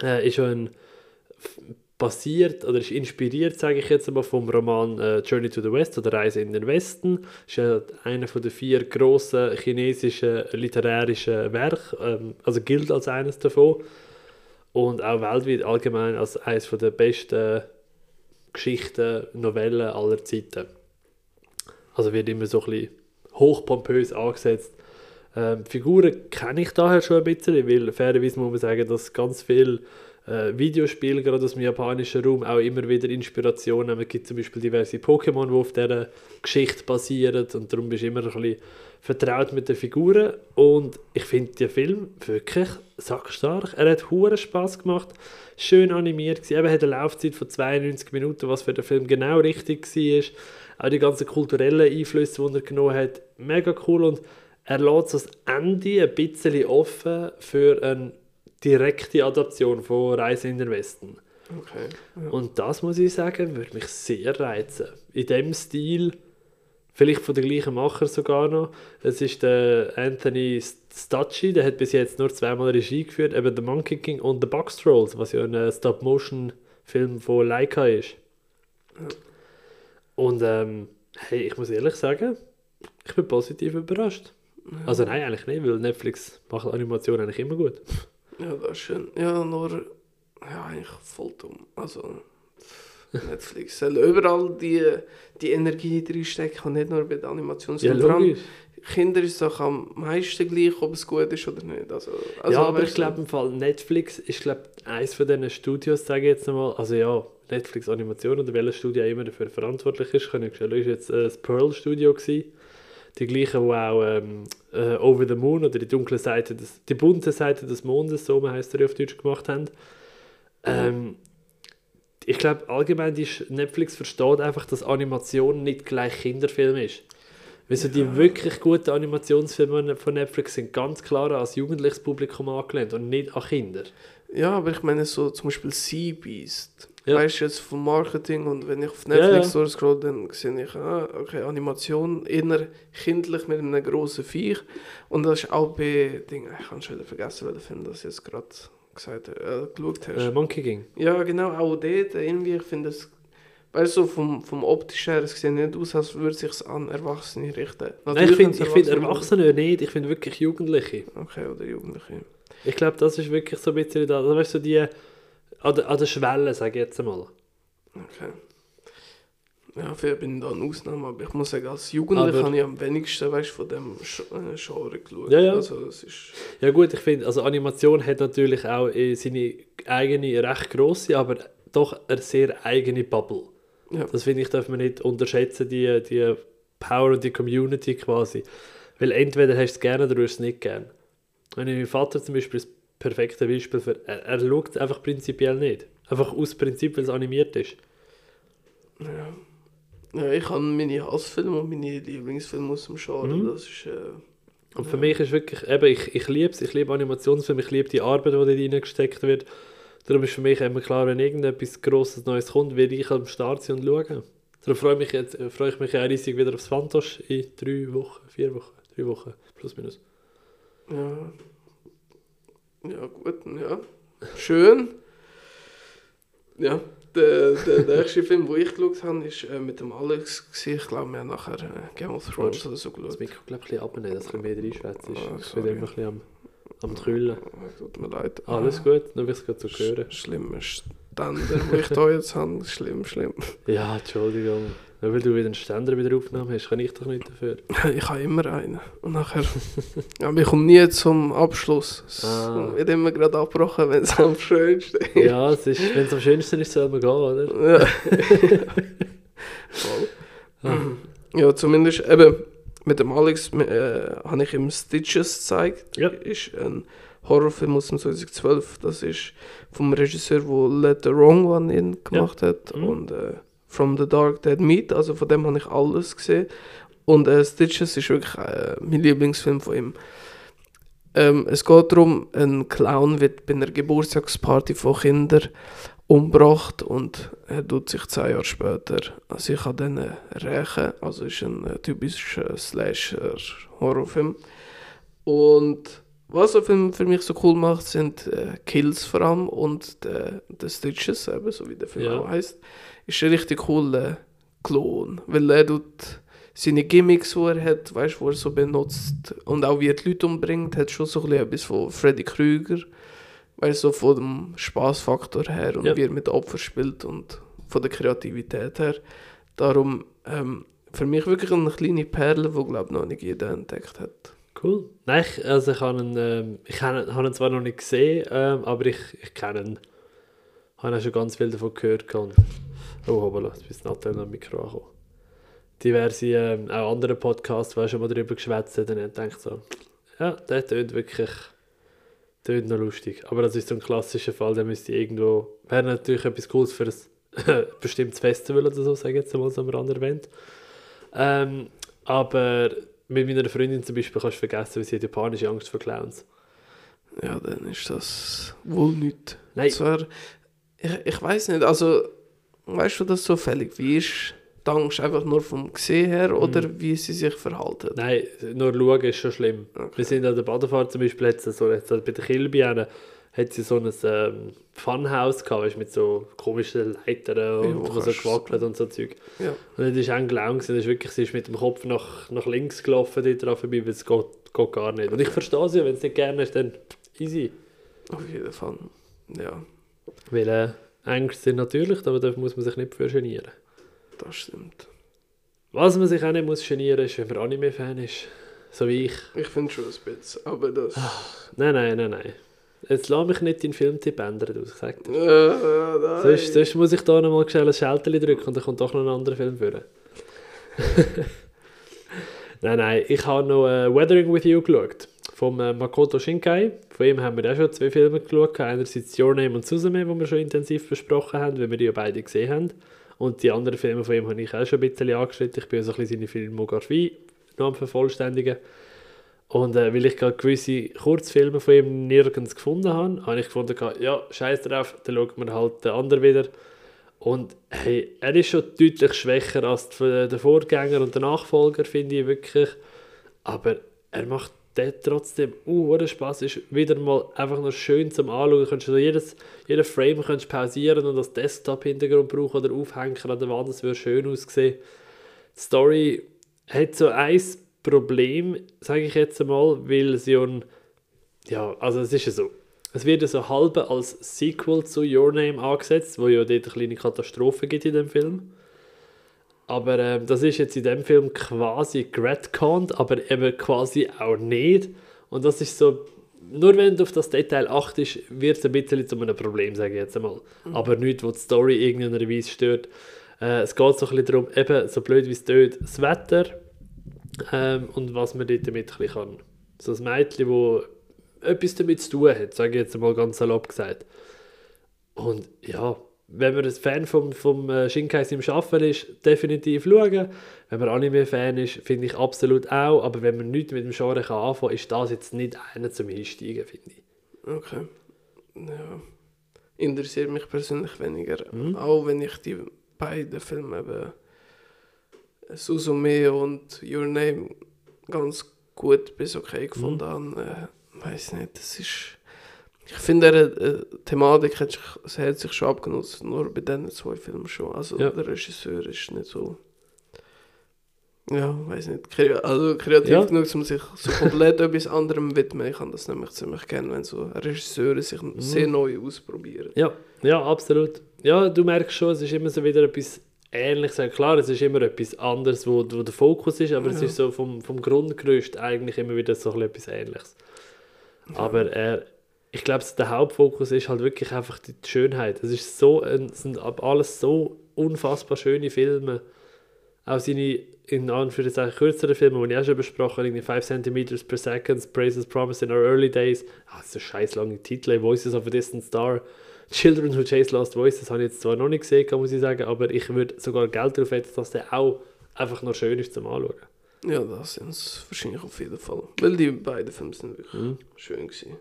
Äh, ist ein basiert oder ist inspiriert, sage ich jetzt mal, vom Roman äh, Journey to the West oder Reise in den Westen. Ist ja einer von den vier grossen chinesischen literarischen Werke, ähm, also gilt als eines davon und auch weltweit allgemein als eines der besten Geschichten, Novellen aller Zeiten. Also wird immer so ein bisschen hochpompös angesetzt. Ähm, Figuren kenne ich daher schon ein bisschen, weil fairerweise muss man sagen, dass ganz viele äh, Videospiele, gerade aus dem japanischen Raum, auch immer wieder Inspiration haben. Es gibt zum Beispiel diverse Pokémon, die auf dieser Geschichte basieren und darum bist du immer ein bisschen vertraut mit den Figuren und ich finde den Film wirklich sackstark. Er hat hohen Spaß gemacht, schön animiert gewesen. Er hat eine Laufzeit von 92 Minuten, was für den Film genau richtig war. Auch die ganzen kulturellen Einflüsse, die er genommen hat, mega cool und er lässt das Ende ein bisschen offen für eine direkte Adaption von Reise in den Westen. Okay. Ja. Und das muss ich sagen, würde mich sehr reizen. In dem Stil, vielleicht von den gleichen Macher sogar noch. Es ist der Anthony Stacci, der hat bis jetzt nur zweimal Regie geführt, eben The Monkey King und The Box Trolls, was ja ein Stop-Motion-Film von Leica ist. Und ähm, hey, ich muss ehrlich sagen, ich bin positiv überrascht. Also nein, eigentlich nicht, weil Netflix macht Animation eigentlich immer gut. Ja, das ist schön. Ja, nur. Ja, eigentlich voll dumm. Also. Netflix soll überall die, die Energie reinstecken und nicht nur bei den Ja, Animationsfilmen. Vor allem logisch. Kinder ist es doch am meisten gleich, ob es gut ist oder nicht. Also, also ja, aber ich glaube im Fall Netflix ist glaube eins von diesen Studios, sage ich jetzt nochmal, also ja, Netflix Animation oder welches Studio immer dafür verantwortlich ist, kann ich ist jetzt äh, das Pearl Studio gewesen. Die gleichen, die auch ähm, äh, Over the Moon oder die dunkle Seite, des, die bunte Seite des Mondes, so heißt er ja auf Deutsch gemacht haben. Ähm, ich glaube allgemein, Sch- Netflix versteht einfach, dass Animation nicht gleich Kinderfilm ist. Weil so die wirklich guten Animationsfilme von Netflix sind ganz klar das jugendliches Publikum angelehnt und nicht an Kinder. Ja, aber ich meine so zum Beispiel Sea Beast. Ja. Weißt du jetzt vom Marketing und wenn ich auf Ja, Netflix ja. durchscroll, dann sehe ich, ah, okay, Animation eher kindlich mit einem grossen Viech. Und das ist auch bei Ding, ich habe schon wieder vergessen, welchen Film das jetzt gerade gesagt äh, geschaut hast. Äh, Monkey King. Ja, genau, auch dort irgendwie, ich finde es, weißt du, so vom, vom optischen her, es sieht nicht aus, als würde es sich an Erwachsene richten. Nein, ich finde find Erwachsene- nicht, ich finde wirklich Jugendliche. Okay, oder Jugendliche. Ich glaube, das ist wirklich so ein bisschen da, also, weißt du, die an der, an der Schwelle, sage ich jetzt einmal. Okay. Ja, vielleicht bin ich da eine Ausnahme, aber ich muss sagen, als Jugendlicher Aber- habe ich am wenigsten weißt, von dem Sch- äh, Genre geschaut. Ja, ja. Also, es ist, Ja gut, ich finde, also Animation hat natürlich auch äh, seine eigene, recht grosse, aber doch eine sehr eigene Bubble. ja. Das finde ich, darf man nicht unterschätzen, die, die Power und die Community quasi. Weil entweder hast du es gerne oder du hast es nicht gerne. Wenn ich mein Vater zum Beispiel das perfekte Beispiel für, er, er schaut einfach prinzipiell nicht. Einfach aus Prinzip, weil es animiert ist. ja. ja, ich habe meine Hassfilme und meine Lieblingsfilme aus dem Genre. Mhm. Das ist, äh, Und für mich ist wirklich, eben, ich, ich liebe es, ich liebe Animationsfilme, ich liebe die Arbeit, die dort reingesteckt wird. Darum ist für mich immer klar, wenn irgendetwas Grosses Neues kommt, werde ich am Start sein und schauen. Darum freue ich mich, jetzt, äh, freue ich mich auch riesig wieder aufs Fantosch in drei Wochen, vier Wochen, drei Wochen, plus minus. ja. Ja, gut, ja. Schön. Ja, der, der nächste Film, den ich geschaut habe, ist äh, mit dem Alex. Gewesen. Ich glaube, wir haben nachher äh, Game of Thrones oder so Das geschaut. Mikro glaube ich ein bisschen abnehmen, dass ein bisschen mehr reinschwätzt ist. Ah, ich sorry. bin immer ein bisschen am, am Trüllen. Oh, Tut mir leid. Alles gut, nur weil ich es gerade so höre. Schlimmer Ständer, den ich da jetzt habe. Schlimm, schlimm. Ja, Entschuldigung. Nur weil du wieder einen Ständer wieder aufgenommen hast, kann ich doch nicht dafür. Ich habe immer einen. Und nachher. Aber ich komme nie zum Abschluss. Es Ah. wird immer gerade abgebrochen, wenn es am schönsten ist. Ja, es ist, wenn es am schönsten ist, soll man gehen, oder? Ja. Voll. ja, zumindest eben mit dem Alex äh, habe ich ihm Stitches gezeigt. Ja. Ist ein Horrorfilm aus dem 2012. Das ist vom Regisseur, der Let the Wrong One in gemacht hat. Mhm. Und äh, From the Dark Dead Meat. Also von dem habe ich alles gesehen. Und äh, Stitches ist wirklich äh, mein Lieblingsfilm von ihm. Ähm, es geht darum, ein Clown wird bei einer Geburtstagsparty von Kindern umgebracht und er tut sich zwei Jahre später an sich an denen rächen. Also ist ein äh, typischer Slasher-Horrorfilm. Und was der Film für mich so cool macht, sind äh, Kills vor allem und der de Stitches, eben, so wie der Film Ja. auch heisst. Ist ein richtig cooler Klon, weil er tut seine Gimmicks, die er hat, weißt, wo er so benutzt und auch wie er die Leute umbringt, hat schon so ein bisschen etwas von Freddy Krüger, weißt so von dem Spaßfaktor her und Ja. wie er mit Opfer spielt und von der Kreativität her. Darum ähm, für mich wirklich eine kleine Perle, die glaube noch nicht jeder entdeckt hat. Cool. Nein, ich, also ich habe ihn, ähm, ich habe habe ihn zwar noch nicht gesehen, ähm, aber ich, ich kenne ihn. Ich habe schon ganz viel davon gehört. gehabt. Oh, hoppala, jetzt bist du Nathalie am Mikro angekommen. Diverse, ähm, auch andere Podcasts, wo schon mal darüber geschwätzt haben, ich dachte so, ja, der tönt wirklich, tönt noch lustig. Aber das ist so ein klassischer Fall, der müsste irgendwo, wäre natürlich etwas Cooles für ein bestimmtes Festival oder so, sage ich jetzt mal so am Rand erwähnt. Ähm, aber mit meiner Freundin zum Beispiel kannst du vergessen, weil sie hat japanische Angst vor Clowns. Ja, dann ist das wohl nicht. Nein. Zwar, ich, ich weiß nicht, also, weißt du, das so fällig wie ist? Die Angst einfach nur vom Gesehen her oder wie sie sich verhalten? Nein, nur schauen ist schon schlimm. Okay. Wir sind an der Badefahrt zum Beispiel, sie so, sie bei der Kilby eine, hat sie so ein ähm, Funhouse gehabt, weißt, mit so komischen Leitern und Ja, so gewackelt und so Zeug. Ja. Und das war auch ein Clown, das ist wirklich, sie ist mit dem Kopf nach, nach links gelaufen dort dran vorbei, weil es geht, geht gar nicht. Und ich verstehe sie, wenn es nicht gerne ist, dann easy. Auf jeden Fall. Ja, Weil äh, Ängste sind natürlich, aber da muss man sich nicht für genieren. das stimmt. Was man sich auch nicht muss genieren ist, wenn man Anime-Fan ist. So wie ich. Ich finde schon ein bisschen, aber das... Nein, nein, nein, nein. Jetzt lass mich nicht deinen Filmtipp ändern, du, sag dir. Äh, nein. Sonst, sonst muss ich da nochmal schnell ein Schalterchen drücken und dann kommt doch noch ein anderer Film vor. nein, nein, ich habe noch äh, Weathering With You geschaut. Vom äh, Makoto Shinkai. Von ihm haben wir auch schon zwei Filme geschaut. Einerseits Your Name und Suzume, die wir schon intensiv besprochen haben, weil wir die ja beide gesehen haben. Und die anderen Filme von ihm habe ich auch schon ein bisschen angeschnitten. Ich bin so ein bisschen seine Filmografie noch am vervollständigen. Und äh, weil ich gerade gewisse Kurzfilme von ihm nirgends gefunden habe, habe ich gefunden, ja, scheiß drauf, dann schaut man halt den anderen wieder. Und hey, er ist schon deutlich schwächer als der Vorgänger und der Nachfolger, finde ich wirklich. Aber er macht der trotzdem uh, Spaß. Ist wieder mal einfach noch schön zum Anschauen. Du kannst jedes, jeden Frame kannst pausieren und als Desktop-Hintergrund brauchen oder aufhängen an der Wand. Das würde schön aussehen. Die Story hat so ein Problem, sage ich jetzt einmal, weil sie ein, ja, also es ist ja so, es wird ja so halb als Sequel zu Your Name angesetzt, wo ja dort eine kleine Katastrophe gibt in dem Film. Aber ähm, das ist jetzt in dem Film quasi geredconnt, aber eben quasi auch nicht. Und das ist so, nur wenn du auf das Detail achtest, wird es ein bisschen zu einem Problem, sage ich jetzt einmal. Aber nicht, wo die Story irgendeiner Weise stört. Äh, es geht so ein bisschen darum, eben, so blöd wie es tut, das Wetter ähm, und was man dort damit ein bisschen kann. So ein Mädchen, das etwas damit zu tun hat, sage ich jetzt mal ganz salopp gesagt. Und ja, wenn man ein Fan vom, vom äh, Shinkai im Schaffen ist, definitiv schauen. Wenn man Anime-Fan ist, finde ich absolut auch. Aber wenn man nichts mit dem Genre kann anfangen kann, ist das jetzt nicht einer zum Einsteigen, finde ich. Okay. Ja. Interessiert mich persönlich weniger. Mhm. Auch wenn ich die beiden Filme eben Suzume und Your Name ganz gut bis okay gefunden habe. Äh, weiß nicht, das ist. Ich finde, die äh, Thematik hat sich, es hat sich schon abgenutzt, nur bei diesen zwei Filmen schon. Also Ja. der Regisseur ist nicht so. Ja, weiß nicht. Kre also kreativ Ja. genug, um sich so komplett etwas anderem widmen. Ich kann das nämlich ziemlich gerne, wenn so Regisseure sich sehr neu ausprobieren. Ja, ja, absolut. Ja, du merkst schon, es ist immer so wieder etwas Ähnliches. Klar, es ist immer etwas anderes, wo, wo der Fokus ist, aber es Ja. ist so vom, vom Grundgerüst eigentlich immer wieder so etwas Ähnliches. Aber äh, ich glaube, der Hauptfokus ist halt wirklich einfach die Schönheit. Es ist so, ein, es sind alles so unfassbar schöne Filme. Auch seine, in Anführungszeichen, kürzeren Filme, die ich auch schon besprochen habe, irgendwie 5 cm per second, Praises Promise in Our Early Days. Ah, das ist ein scheiß lange Titel, Voices of a Distant Star. Children Who Chase Lost Voices habe ich jetzt zwar noch nicht gesehen, muss ich sagen, aber ich würde sogar Geld darauf wetten, dass der auch einfach noch schön ist zum Anschauen. Ja, das sind es wahrscheinlich auf jeden Fall. Weil die beiden Filme sind wirklich Mhm. schön gewesen.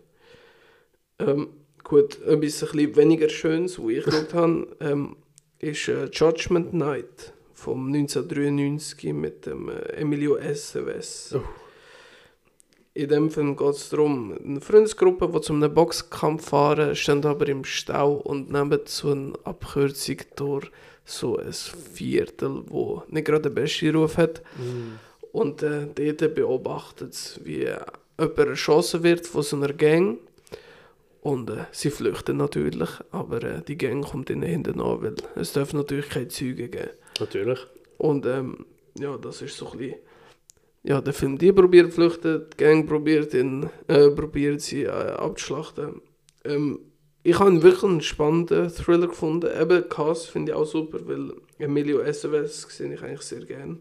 Ähm, gut, etwas ein bisschen weniger Schönes, wo ich geschaut habe, ähm, ist äh, Judgment Night vom 1993 mit dem äh, Emilio Estevez. Oh. in dem Film geht es darum, eine Freundesgruppe, die zu einem Boxkampf fahren, stehen aber im Stau und nehmen so eine Abkürzung durch so ein Viertel, wo nicht gerade den besten Ruf hat. Und äh, dort beobachtet es, wie jemand erschossen wird von so einer Gang. Und äh, sie flüchten natürlich, aber äh, die Gang kommt ihnen hinten an, weil es darf natürlich keine Züge geben. Natürlich. Und ähm, ja, das ist so ein bisschen... Ja, der Film, die probiert zu flüchten, die Gang probiert, ihn, äh, probiert sie äh, abzuschlachten. Ähm, ich habe wirklich einen spannenden Thriller gefunden. Eben, Cast finde ich auch super, weil Emilio Estevez sehe ich eigentlich sehr gerne.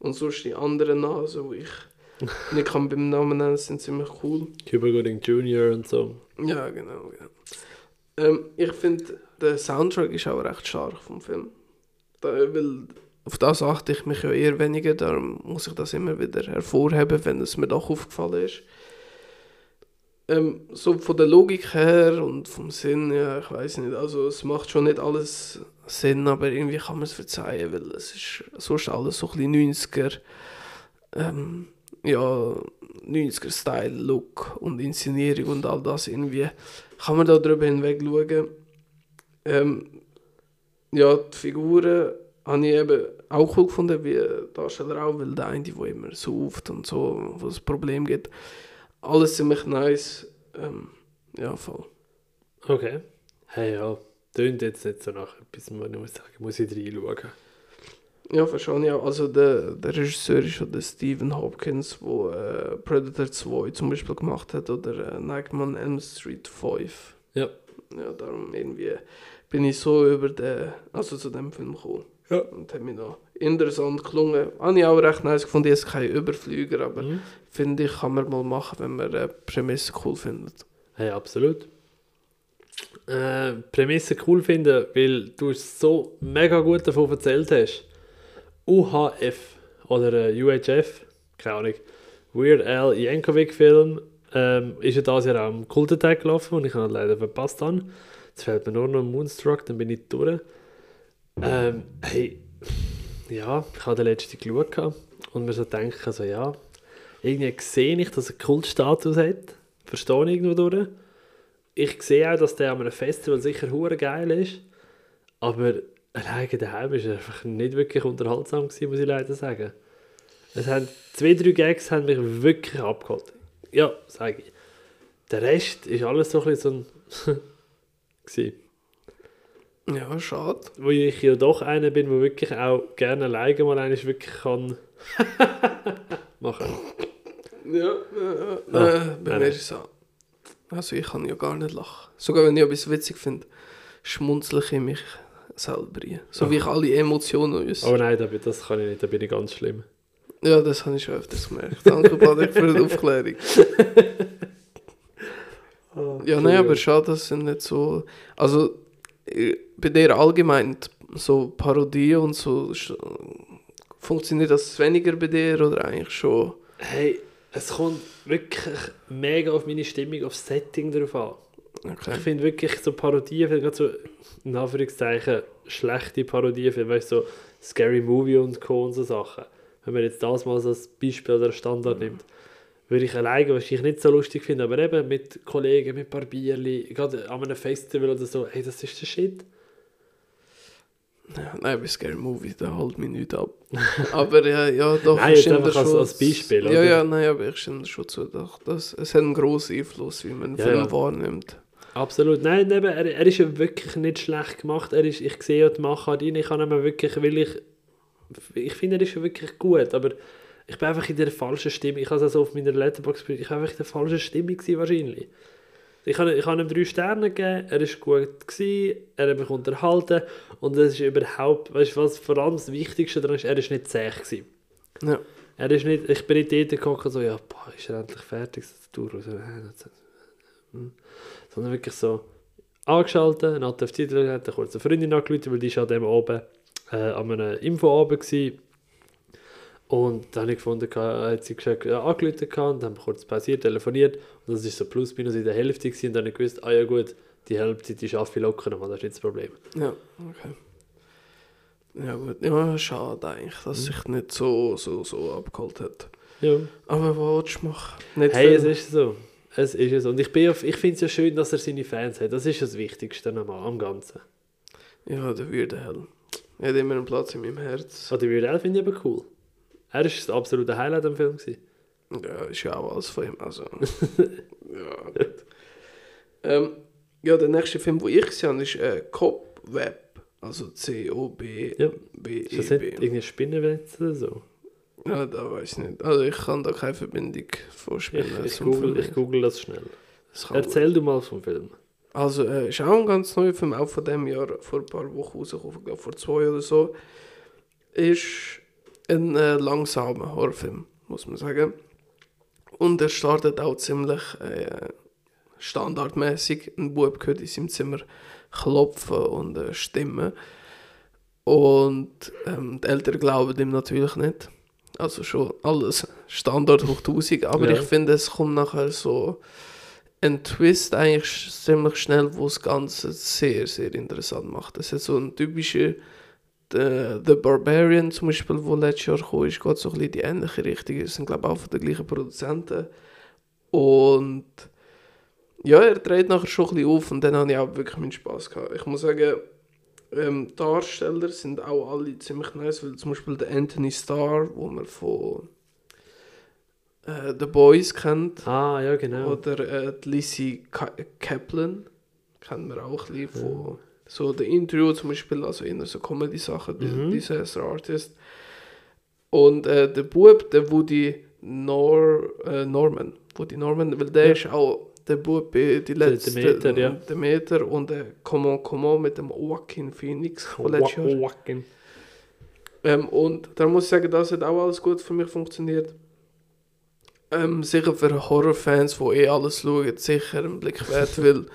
Und sonst die anderen noch, also ich nicht kann beim Namen nennen, sind ziemlich cool. Cuba Gooding Jr. und so. Ja, genau. genau. Ähm, ich finde, der Soundtrack ist auch recht stark vom Film. Da, weil auf das achte ich mich ja eher weniger, darum muss ich das immer wieder hervorheben, wenn es mir doch aufgefallen ist. Ähm, so von der Logik her und vom Sinn, ja, ich weiß nicht, also es macht schon nicht alles Sinn, aber irgendwie kann man es verzeihen, weil es ist sonst alles so ein bisschen 90er, ähm, ja, 90er-Style-Look und Inszenierung und all das irgendwie, kann man da drüber hinweg schauen. Ähm, ja, die Figuren habe ich eben auch cool gefunden, wie Darsteller auch, weil der eine, der immer sauft und so, wo es Problem gibt. Alles ziemlich nice. Ähm, ja, voll. Okay. Hey, ja. Tönt jetzt nicht so nach etwas, wo ich muss sagen, muss ich reinschauen. Ja, verstehe auch. Also der, der Regisseur ist schon der Stephen Hopkins, der äh, Predator 2 zum Beispiel gemacht hat oder äh, Nightman Elm Street 5. Ja. Ja, darum irgendwie bin ich so über den, also zu dem Film gekommen. Ja. Und hat mich noch interessant gelungen. Habe ich auch recht nice gefunden. Ich kein Überflüger, aber Mhm. finde ich, kann man mal machen, wenn man eine Prämisse cool findet. Hey, absolut. Äh, Prämisse cool finden, weil du es so mega gut davon erzählt hast. UHF oder äh, UHF, keine Ahnung, Weird Al Yankovic Film, ähm, ist ja dieses Jahr auch am Kultentag gelaufen und ich habe leider verpasst dann. Jetzt fällt mir nur noch Moonstruck, dann bin ich durch. Ähm, hey, ja, ich habe den letzten geschaut und mir so denken, also ja, irgendwie sehe ich, dass er Kultstatus hat. Verstehe ich irgendwo durch. Ich sehe auch, dass der an einem Festival sicher hure geil ist. Aber alleine daheim er einfach nicht wirklich unterhaltsam gewesen, muss ich leider sagen. Es haben, zwei, drei Gags haben mich wirklich abgeholt. Ja, sage ich. Der Rest ist alles so ein bisschen so ein... Ja, schade. Wo ich ja doch einer bin, der wirklich auch gerne alleine mal eigentlich wirklich kann... machen. Ja, ja, ja. Ah, äh, bei nein, mir ist es so. Also ich kann ja gar nicht lachen. Sogar wenn ich etwas witzig finde, schmunzle ich mich selber rein. So wie ich alle Emotionen aus. Aber nein, das kann ich nicht, da bin ich ganz schlimm. Ja, das habe ich schon öfters gemerkt. Danke, Patrick, für die Aufklärung. Ja, nein, aber schade, das sind nicht so. Also, äh, bei dir allgemein so Parodie und so. Funktioniert das weniger bei dir oder eigentlich schon? Hey, es kommt wirklich mega auf meine Stimmung, auf das Setting drauf an. Okay. Ich finde wirklich so Parodien, gerade so, in Anführungszeichen, schlechte Parodien, weißt, so Scary Movie und Co. und so Sachen. Wenn man jetzt das mal so als Beispiel oder Standard nimmt, würde ich alleine wahrscheinlich nicht so lustig finden, aber eben mit Kollegen, mit ein paar Bierli, gerade an einem Festival oder so, hey, das ist der Shit. Ja, nein, bei Scary Movie, da holt mich nicht ab. aber ja, ja doch. Nein, ich jetzt einfach als- als Beispiel, Ja, oder? ja, nein, aber ich stimme schon zu. Doch, das, es hat einen grossen Einfluss, wie man einen Ja, Film ja. wahrnimmt. Absolut. Nein, eben, er, er ist ja wirklich nicht schlecht gemacht. Er ist, ich sehe ja die Machart rein. Ich kann ihm wirklich, weil ich, ich finde, er ist ja wirklich gut, aber ich bin einfach in der falschen Stimmung. Ich habe es also auf meiner Letterbox, ich war einfach in der falschen Stimmung gewesen, wahrscheinlich. Ich habe, ich habe ihm drei Sterne gegeben, er war gut, gewesen, er hat mich unterhalten und es ist überhaupt, weißt du, was vor allem das Wichtigste daran ist, er ist nicht zäh gewesen. Ja. Er ist nicht, ich bin nicht dort gekommen so, ja, boah, ist er endlich fertig, so, Tour, so, das- hm. Sondern wirklich so angeschaltet, eine auf die Titel hat, kurz eine Freundin angerufen, weil die ist an dem oben äh, an einem Infoabend gewesen. Und dann habe ich gefunden, gehabt, hat sie gesagt, ja, angerufen gehabt, und dann haben wir kurz pausiert, telefoniert und das ist so plus minus in der Hälfte gewesen, und dann habe ich gewusst, ah ja gut, die Hälfte, die schaffe ich locker nochmal, das ist nicht das Problem. Ja, okay. Ja gut, ja, schade eigentlich, dass sich nicht so, so, so abgeholt hat. Ja. Aber was willst du machen? Nicht Hey, viel. es ist so. Es ist so. Und ich, bin auf, ich finde es ja schön, dass er seine Fans hat. Das ist das Wichtigste am, am Ganzen. Ja, der Weird Hell. Er hat immer einen Platz in meinem Herz. Oh, die Weird Al finde ich aber cool. Er ist das absolute Highlight am Film. Gewesen. Ja, ist ja auch alles von ihm. Also. ja, gut. Ähm, ja, der nächste Film, den ich gesehen habe, ist äh, Cop Web. Also C-O-B-B-E-B. Ja. Ist das nicht irgendein Spinnennetz oder so? Ja, da weiß ich nicht. Also ich kann da keine Verbindung vorspielen. Ich, ich, google, ich google das schnell. Das Erzähl du mal vom Film. Also, äh, ist auch ein ganz neuer Film, auch von diesem Jahr, vor ein paar Wochen rausgekommen, vor zwei oder so. Ist ein äh, langsamer Horrorfilm, muss man sagen. Und er startet auch ziemlich äh, standardmäßig. Ein Bub hört in seinem Zimmer klopfen und äh, stimmen. Und ähm, die Eltern glauben ihm natürlich nicht. Also schon alles Standard hoch 1000, aber Ja. ich finde, es kommt nachher so ein Twist eigentlich ziemlich schnell, wo das Ganze sehr, sehr interessant macht. Es hat so einen typischen The, The Barbarian zum Beispiel, wo letztes Jahr gekommen ist, geht so ein bisschen die ähnliche Richtung. Es sind glaube ich auch von den gleichen Produzenten. Und ja, er dreht nachher schon ein bisschen auf und dann habe ich auch wirklich meinen Spaß gehabt. Ich muss sagen, ähm, Darsteller sind auch alle ziemlich nice, weil zum Beispiel der Anthony Starr, wo man von äh, The Boys kennt, Ah, ja, genau. oder äh, Lizzie Ka Kaplan, kennen wir auch ein bisschen von so The Interview zum Beispiel, also in so Comedy-Sachen, die Mhm. Disaster Artist. Und äh, der Bub, der Woody Nor äh, Norman, Woody Norman, weil der Ja. ist auch der Bub bei die Der letzte Demeter, ja. Demeter und äh, Come on, Come on mit dem Joaquin Phoenix von letztes Jahr. Wacken. Ähm, und da muss ich sagen, das hat auch alles gut für mich funktioniert. Ähm, sicher für Horrorfans, die eh alles schauen, sicher ein Blick wert, weil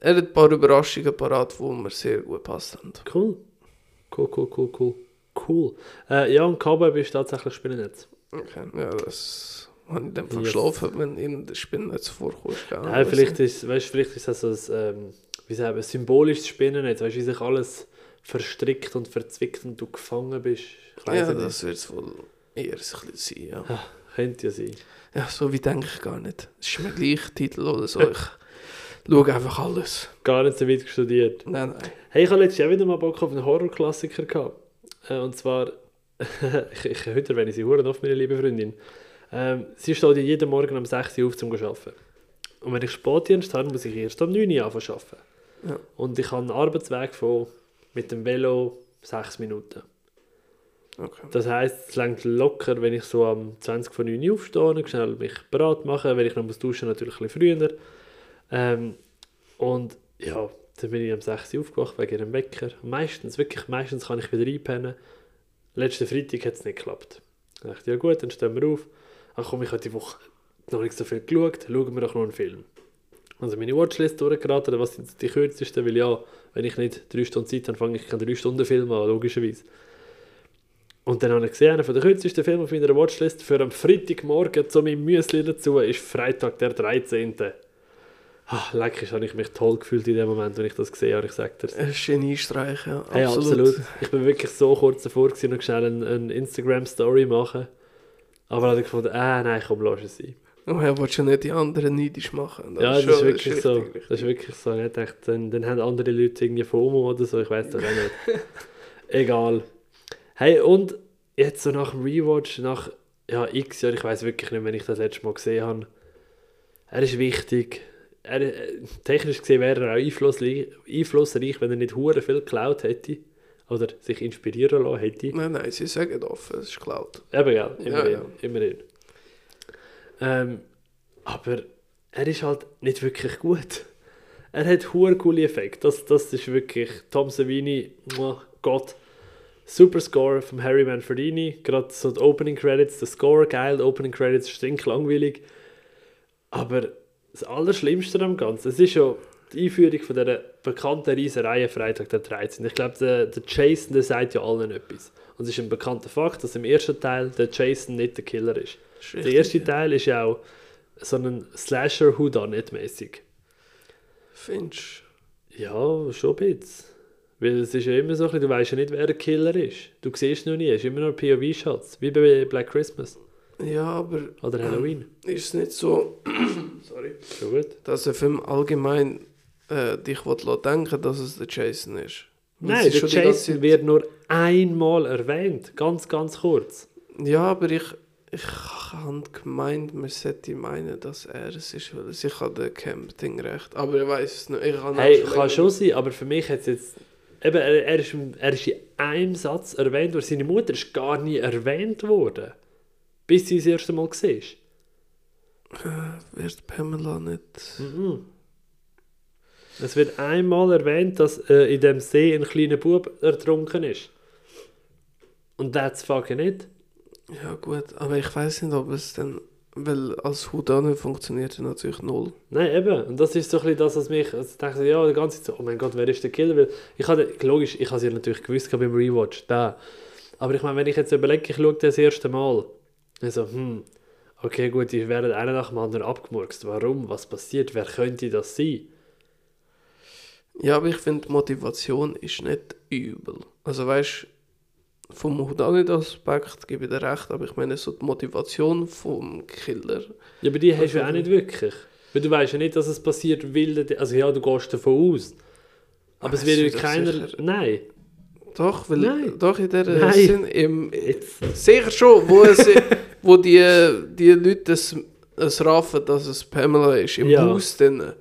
er hat ein paar Überraschungen parat, die mir sehr gut passt haben. Cool. Cool, cool, cool, cool. Cool. Äh, ja, und Cowboy ist tatsächlich Spinnennetz. Okay, ja, das ich in dem Fall Yes. geschlafen, wenn in der Spinne nicht vorkommt. Nein, vielleicht ist, weißt, vielleicht ist das so ein, ähm, wie sagen symbolisches Spinnennetz. Weißt du, wie sich alles verstrickt und verzwickt und du gefangen bist. Ich Ja, nicht. das wird es wohl eher ein bisschen sein, ja. Könnte ja sein. Ja, so wie denke ich gar nicht. Es ist mir gleich Titel oder so. Ich schaue einfach alles. Gar nicht so weit studiert. Nein, nein. Hey, ich habe letztes Jahr wieder mal Bock auf einen Horrorklassiker gehabt. Äh, und zwar, ich, ich heute erwähne sie Huren oft, meine liebe Freundin. Ähm, sie steht ja jeden Morgen um 6 Uhr auf zum arbeiten. Und wenn ich Spätdienst habe, muss ich erst um 9 Uhr anfangen zu arbeiten. Ja. Und ich habe einen Arbeitsweg von mit dem Velo 6 Minuten. Okay. Das heisst, es längt locker, wenn ich so am 20 von 9 Uhr aufstehe und schnell mich bereit mache, wenn ich noch muss duschen natürlich ein bisschen früher. Ähm, und ja, dann bin ich um 6 Uhr aufgewacht wegen einem Wecker. Meistens, wirklich meistens kann ich wieder einpennen. Letzten Freitag hat es nicht geklappt. Dann dachte ich, ja gut, dann stehen wir auf. Ach komm, ich habe die Woche noch nicht so viel geschaut, schauen wir doch noch einen Film. Also meine Watchlist durchgeraten, was sind die kürzesten, weil ja, wenn ich nicht drei Stunden Zeit habe, fange ich keinen drei Stunden Film an, logischerweise. Und dann habe ich gesehen, einer der kürzesten Filme auf meiner Watchlist für am Freitagmorgen zu meinem Müsli dazu ist Freitag der 13. Ah, leck, habe ich mich toll gefühlt in dem Moment, wenn ich das gesehen habe, ich sage dir. Ein Geniestreich, ja. Hey, absolut. Ich bin wirklich so kurz davor gewesen, noch schnell eine, eine Instagram-Story machen. Aber habe ich gefunden, ah nein, komm, lass es sein. Oh, er will schon nicht die anderen neidisch machen. ja, das ist schon- wirklich so. richtig, Das ist wirklich so. Ich dachte, dann, dann haben andere Leute irgendwie FOMO oder so, ich weiß doch auch nicht. Egal. Hey, und jetzt so nach dem Rewatch, nach ja, x Jahren, ich weiß wirklich nicht, wenn ich das letzte Mal gesehen habe. Er ist wichtig. Er, äh, technisch gesehen wäre er auch einflussreich, einflussreich wenn er nicht hure viel geklaut hätte. Oder sich inspirieren lassen hätte. Nein, nein, sie sagen offen, es ist geklaut. Eben, gell? Immerhin. ja. immerhin. Ähm, aber er ist halt nicht wirklich gut. Er hat hure coole Effekte. Das, das ist wirklich Tom Savini, muah, Gott. Super Score vom Harry Manfredini. Gerade so die Opening Credits, der Score geil, die Opening Credits stink langweilig. Aber das Allerschlimmste am Ganzen, es ist ja die Einführung von dieser bekannten Reiserei Freitag der 13. Ich glaube, der, der Jason, der sagt ja allen etwas. Und es ist ein bekannter Fakt, dass im ersten Teil der Jason nicht der Killer ist. Ist Der richtig, erste ja. Teil ist ja auch so ein Slasher Whodunit mäßig. Findest Ja, schon ein bisschen. Weil es ist ja immer so, ein bisschen, du weißt ja nicht, wer der Killer ist. Du siehst noch nie, es ist immer noch ein POV-Schatz, wie bei Black Christmas. Ja, aber Oder Halloween. ist es nicht so, sorry, Schon gut. dass ein Film allgemein äh, dich denken dass es der Jason ist? Nein, ist der Jason wird nur einmal erwähnt. Ganz, ganz kurz. Ja, aber ich, ich habe gemeint, man sollte meinen, dass er es ist, weil sich an dem Camp-Ding recht. Aber ich weiß es nicht. Ich habe Hey, kann schon sein, aber für mich hat es jetzt... Eben, er, er, ist, er ist in einem Satz erwähnt worden. Seine Mutter ist gar nie erwähnt worden. Bis sie das erste Mal gesehen Wird Pamela nicht. Mhm. Es wird einmal erwähnt, dass äh, in dem See ein kleiner Bub ertrunken ist. Und that's fucking it. Ja, gut, aber ich weiß nicht, ob es dann. Weil als Houdanet funktioniert er natürlich null. Nein, eben. Und das ist so ein bisschen das, was mich... Also ich dachte, ja, die ganze Zeit so, oh mein Gott, wer ist der Killer? Weil ich hatte, logisch, ich habe es ja natürlich gewusst beim Rewatch, da. Aber ich meine, wenn ich jetzt überlege, ich schaue das erste Mal, dann so, hm, okay, gut, die werden einer nach dem anderen abgemurkst. Warum? Was passiert? Wer könnte das sein? Ja, aber ich finde, Motivation ist nicht übel. Also weißt vom Houdanet-Aspekt gebe ich dir recht, aber ich meine so die Motivation vom Killer. Ja, aber die hast du ja auch nicht wirklich. Weil du weißt ja nicht, dass es passiert, weil... Also ja, du gehst davon aus. Aber es Ah, wird keiner... sicher? Nein. Doch, weil Nein. doch in der Nein. Sinn im, Jetzt. sicher schon, wo, es, wo die, die Leute es, es raffen, dass es Pamela ist, im Ja. Haus dann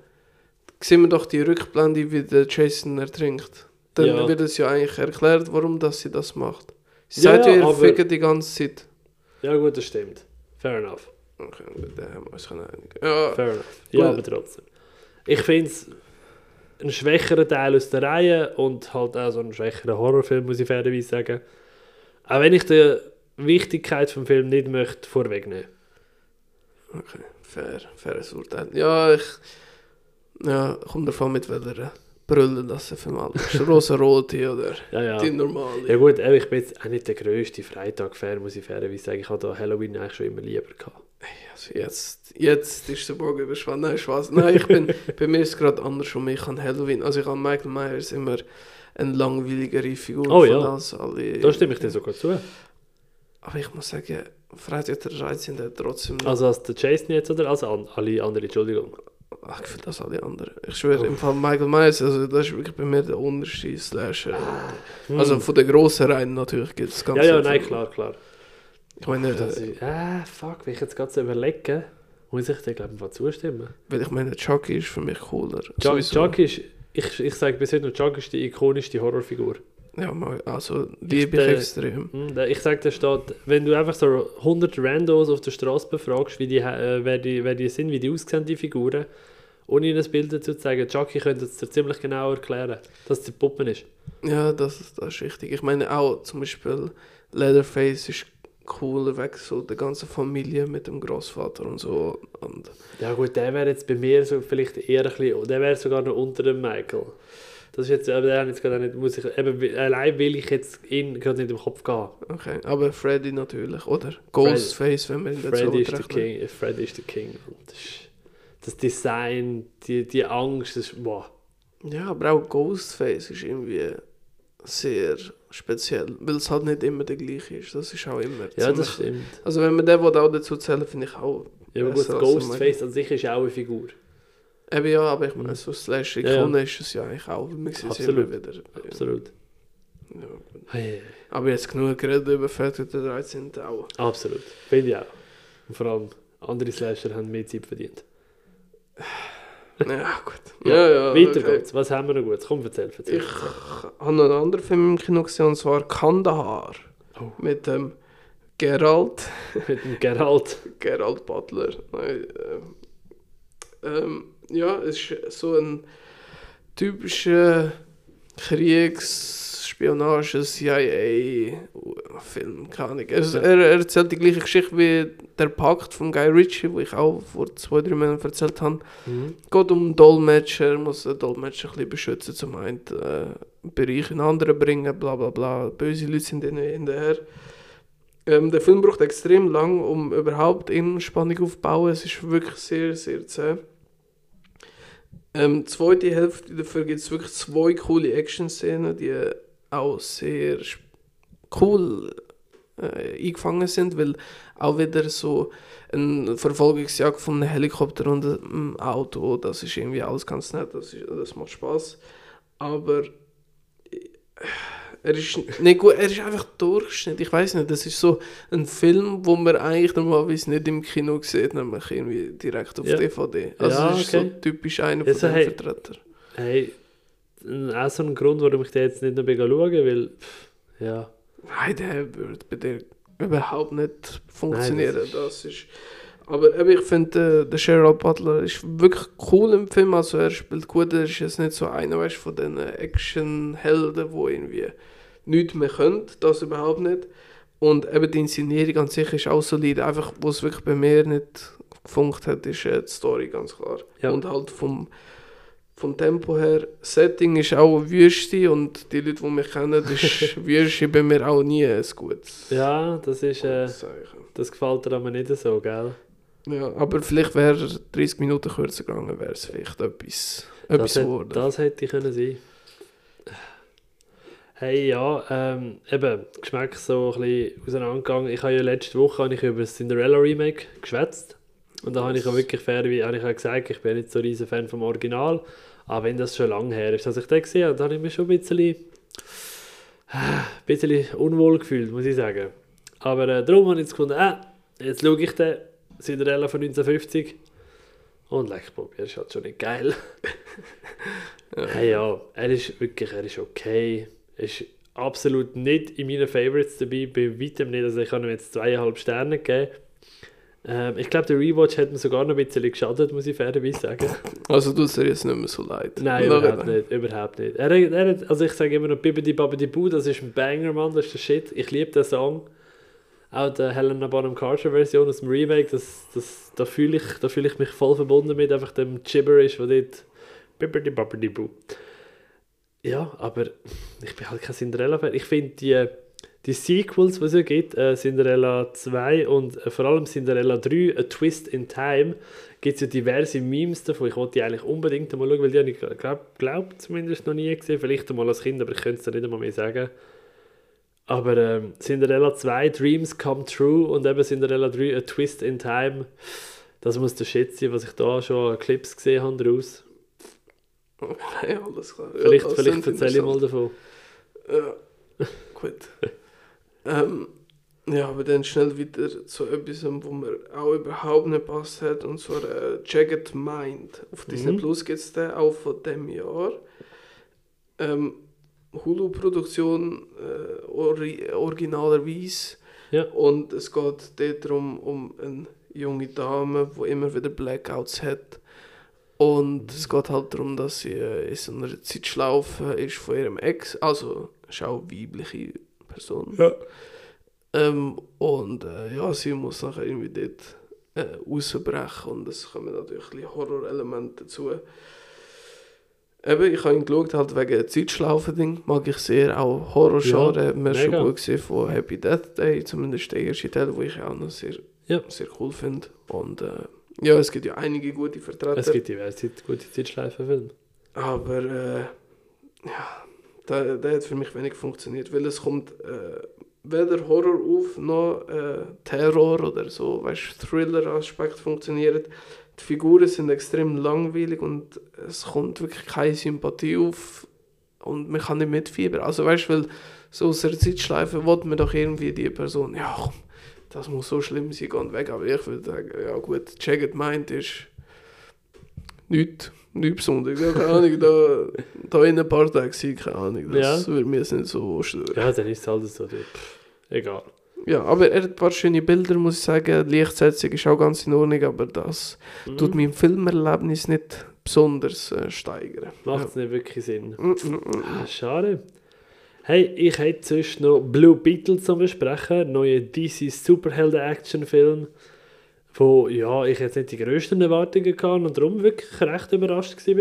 sehen wir doch die Rückblende, wie der Jason ertrinkt. Dann Ja. wird es ja eigentlich erklärt, warum dass sie das macht. Sie Ja, sagt ja, ihr aber- fickt die ganze Zeit. Ja gut, das stimmt. Fair enough. Okay, gut, da haben wir uns einigen. Ja, Fair enough. Ja, Gut. aber trotzdem. Ich finde es ein schwächerer Teil aus der Reihe und halt auch so ein schwächerer Horrorfilm, muss ich fairerweise sagen. Auch wenn ich die Wichtigkeit vom Film nicht möchte vorwegnehmen. okay, fair, faires Urteil. Ja, ich. Ja, kommt davon mit welcher Brille das für mal. Rosa-rote oder Ja, ja. die normale. Ja gut, ich bin jetzt auch nicht der grösste Freitag-Fan, muss ich fairerweise sagen. Ich habe da Halloween eigentlich schon immer lieber gehabt. Also jetzt, jetzt ist der Bogen überspannt. Nein, Spaß. Nein, ich bin, bei mir ist es gerade andersrum. Ich habe Halloween, also ich habe Michael Myers immer eine langweiligere Figur Oh, von ja. als alle. Da stimme ich dir sogar zu. Aber ich muss sagen, Freitag der 13. hat trotzdem noch, Also als der Jason jetzt oder als an, alle anderen, Entschuldigung. Ach, ich finde das alle anderen. Ich schwöre, im Fall Michael Myers, also das ist wirklich bei mir der unterste Slasher. Hm. Also von der grossen Reihe natürlich gibt es ganz ja, ja, nein, klar, klar. Ich meine, Das äh, ist, ah, fuck, wenn ich jetzt gerade so überlege, muss ich dir, glaube ich, zustimmen. weil ich meine, Chucky ist für mich cooler. Chuck, Sowieso. Chuck ist, ich, ich sage bis heute noch, Chuck ist die ikonischste Horrorfigur. Ja, also liebe Ich, ich extrem. Hm, Ich sage, da steht, wenn du einfach so 100 Randos auf der Straße befragst, wie die, äh, wer, die, wer die sind, wie die aussehen, die Figuren, ohne ihnen ein Bild dazu zu zeigen, Chucky könnte es dir ziemlich genau erklären, dass es die Puppen ist. Ja, das, ist- das ist richtig. Ich meine auch zum Beispiel Leatherface ist cooler weg, so die ganze Familie mit dem Großvater und so. Und Ja gut, der wäre jetzt bei mir so vielleicht eher ein bisschen, der wäre sogar noch unter dem Michael. Das ist jetzt, aber jetzt gerade nicht, muss ich, eben, allein will ich jetzt ihn gerade nicht im Kopf gehen. okay, aber Freddy natürlich, oder? Ghostface, wenn wir ihn dazu Freddy ist der. King, Freddy ist der King. Das, ist, das Design, die, die Angst, das ist, boah. Ja, aber auch Ghostface ist irgendwie sehr speziell, weil es halt nicht immer der gleiche ist. Das ist auch immer Ja, das stimmt. Also wenn man den auch dazu zählen, finde ich auch. Ja, aber gut, Ghostface an sich ist auch eine Figur. Eben ja, aber ich meine, so Slash Ja, ja. Ikone ist es ja eigentlich auch. Man sieht es immer wieder. Absolut. Ja. Hey, aber jetzt genug geredet über Freitag der 13. auch. absolut. Finde ich auch. Und vor allem, andere Slasher haben mehr Zeit verdient. Ja, gut. Ja, Weiter okay. geht's. Was haben wir noch gut? Komm, erzähl, erzähl. Ich habe noch einen anderen Film im Kino gesehen, und zwar Kandahar. Oh. Mit dem Geralt. Mit dem Geralt. Geralt Butler. Nein, ähm, ähm, ja, es ist so ein typischer Kriegs-Spionage, CIA-Film, keine Ahnung. Er, er, er erzählt die gleiche Geschichte wie der Pakt von Guy Ritchie, wo ich auch vor zwei, drei Monaten erzählt habe. Mhm. geht um Dolmetscher, er muss den Dolmetscher ein bisschen beschützen, zum einen äh, Bereich in anderen bringen, bla bla bla. Böse Leute sind ihnen hinterher. Ähm, der Film braucht extrem lang, um überhaupt in Spannung aufzubauen. Es ist wirklich sehr, sehr zäh. Ähm, die zweite Hälfte dafür gibt es wirklich zwei coole Action-Szenen, die auch sehr cool äh, eingefangen sind, weil auch wieder so eine Verfolgungsjagd von einem Helikopter und einem Auto, das ist irgendwie alles ganz nett, das, ist, das macht Spaß. Aber äh, er ist nicht gut, er ist einfach Durchschnitt. Ich weiß nicht, das ist so ein Film, wo man eigentlich normalerweise nicht im Kino sieht, nämlich irgendwie direkt auf Ja. DVD. Also Ja, es ist okay. so typisch einer Also, von den hey. Vertretern. Hey, auch so ein Grund, warum ich den jetzt nicht noch schauen weil, pff, ja, Nein, der würde bei dir überhaupt nicht funktionieren. Nein, das, ist... Aber ich finde, äh, der Gerald Butler ist wirklich cool im Film. Also er spielt gut, er ist jetzt nicht so einer weißt, von den Action-Helden, wo irgendwie nichts mehr können. Das überhaupt nicht. Und eben die Inszenierung an sich ist auch solide. Einfach, wo es wirklich bei mir nicht gefunkt hat, ist äh, die Story ganz klar. Ja. Und halt vom, vom Tempo her, Setting ist auch Wüste und die Leute, die mich kennen, ist Wüste bei mir auch nie ein gutes ja, das ist, äh, das gefällt dir aber nicht so, gell? Ja, aber vielleicht wäre er 30 Minuten kürzer gegangen, wäre es vielleicht etwas, etwas Das, hätte, geworden. das hätte ich können sein. Hey, ja, ähm, eben, Geschmack so ein bisschen auseinandergegangen. Ich habe ja letzte Woche habe ich über das Cinderella Remake geschwätzt. Und da habe ich auch wirklich fair, wie habe ich auch gesagt, ich bin nicht so ein riesen Fan vom Original. Aber wenn das schon lange her ist, dass ich den gesehen habe, dann habe ich mich schon ein bisschen, ein bisschen unwohl gefühlt, muss ich sagen. Aber äh, darum habe ich jetzt gefunden, äh, jetzt schaue ich den Cinderella von 1950 und leck Bob, er ist halt schon nicht geil. Hey, ja, er ist wirklich, er ist okay. Er ist absolut nicht in meinen Favorites dabei, bei weitem nicht. Also ich habe ihm jetzt zweieinhalb Sterne gegeben. Ähm, ich glaube, der Rewatch hat mir sogar noch ein bisschen geschadet, muss ich fairerweise sagen. Also tut es jetzt nicht mehr so leid. Nein, überhaupt nicht, überhaupt nicht. Er, er also ich sage immer noch Bibidi Babidi Boo, das ist ein Banger, Mann, das ist der Shit. Ich liebe den Song. Auch die Helena Bonham Carter Version aus dem Remake, das, das, da fühle ich, da fühle ich mich voll verbunden mit, einfach dem Gibberish, wo dort Boo. Ja, aber ich bin halt kein Cinderella-Fan. Ich finde die, die Sequels, die es ja gibt, äh, Cinderella 2 und äh, vor allem Cinderella 3, A Twist in Time, gibt es ja diverse Memes davon. Ich wollte die eigentlich unbedingt einmal schauen, weil die habe ich, glaube glaub, zumindest noch nie gesehen. Vielleicht einmal als Kind, aber ich könnte es dir nicht einmal mehr sagen. Aber ähm, Cinderella 2, Dreams Come True und eben Cinderella 3, A Twist in Time, das muss der Shit sein, was ich da schon Clips gesehen habe daraus. Ja, alles klar. Ja, Vielleicht, das vielleicht erzähle ich mal davon. Ja, gut. ähm, ja, aber dann schnell wieder zu etwas, wo mir auch überhaupt nicht passt hat, und zwar äh, Jagged Mind. Auf Disney Mhm. Plus gibt es den auch von dem Jahr. Ähm, Hulu-Produktion äh, ori originalerweise. Ja. Und es geht dort darum, um eine junge Dame, die immer wieder Blackouts hat. Und es geht halt darum, dass sie äh, in so einer Zeitschlaufe ist von ihrem Ex, also ist auch eine weibliche Person. Ja. Ähm, und äh, ja, sie muss nachher irgendwie dort äh, rausbrechen und es kommen natürlich Horrorelemente dazu. Eben, ich habe ihn geschaut, halt wegen Zeitschlaufen-Ding, mag ich sehr, auch Horror-Genre, Ja, hat mir schon gut gesehen von Happy Death Day, zumindest der erste Teil, wo ich auch noch sehr, Ja. sehr cool finde. Und äh, ja, es gibt ja einige gute Vertreter. Es gibt diverse gute Zeitschleifenfilme. Aber äh, ja, der, der hat für mich wenig funktioniert, weil es kommt äh, weder Horror auf noch äh, Terror oder so, weißt Thriller-Aspekt funktioniert. Die Figuren sind extrem langweilig und es kommt wirklich keine Sympathie auf und man kann nicht mitfiebern. Also weißt du, weil so aus der Zeitschleife will man doch irgendwie die Person, ja komm, das muss so schlimm sein, geh weg. Aber ich würde sagen, ja gut, Jagged Mind ist nichts, nichts Besonderes. Ja, keine Ahnung, da, da in ein paar Tagen keine Ahnung, das Ja. würde mir jetzt nicht so stören. Ja, dann ist es halt so. Pff, egal. Ja, aber er hat ein paar schöne Bilder, muss ich sagen. Die Lichtsetzung ist auch ganz in Ordnung, aber das Mhm. tut mein Filmerlebnis nicht besonders äh, steigern. Macht es nicht wirklich Sinn. Ja. Mm. Ah, schade. Hey, ich hätte sonst noch Blue Beetle zum Besprechen, neue DC Superhelden-Action-Film, wo ja, ich jetzt nicht die grössten Erwartungen hatte und darum wirklich recht überrascht war.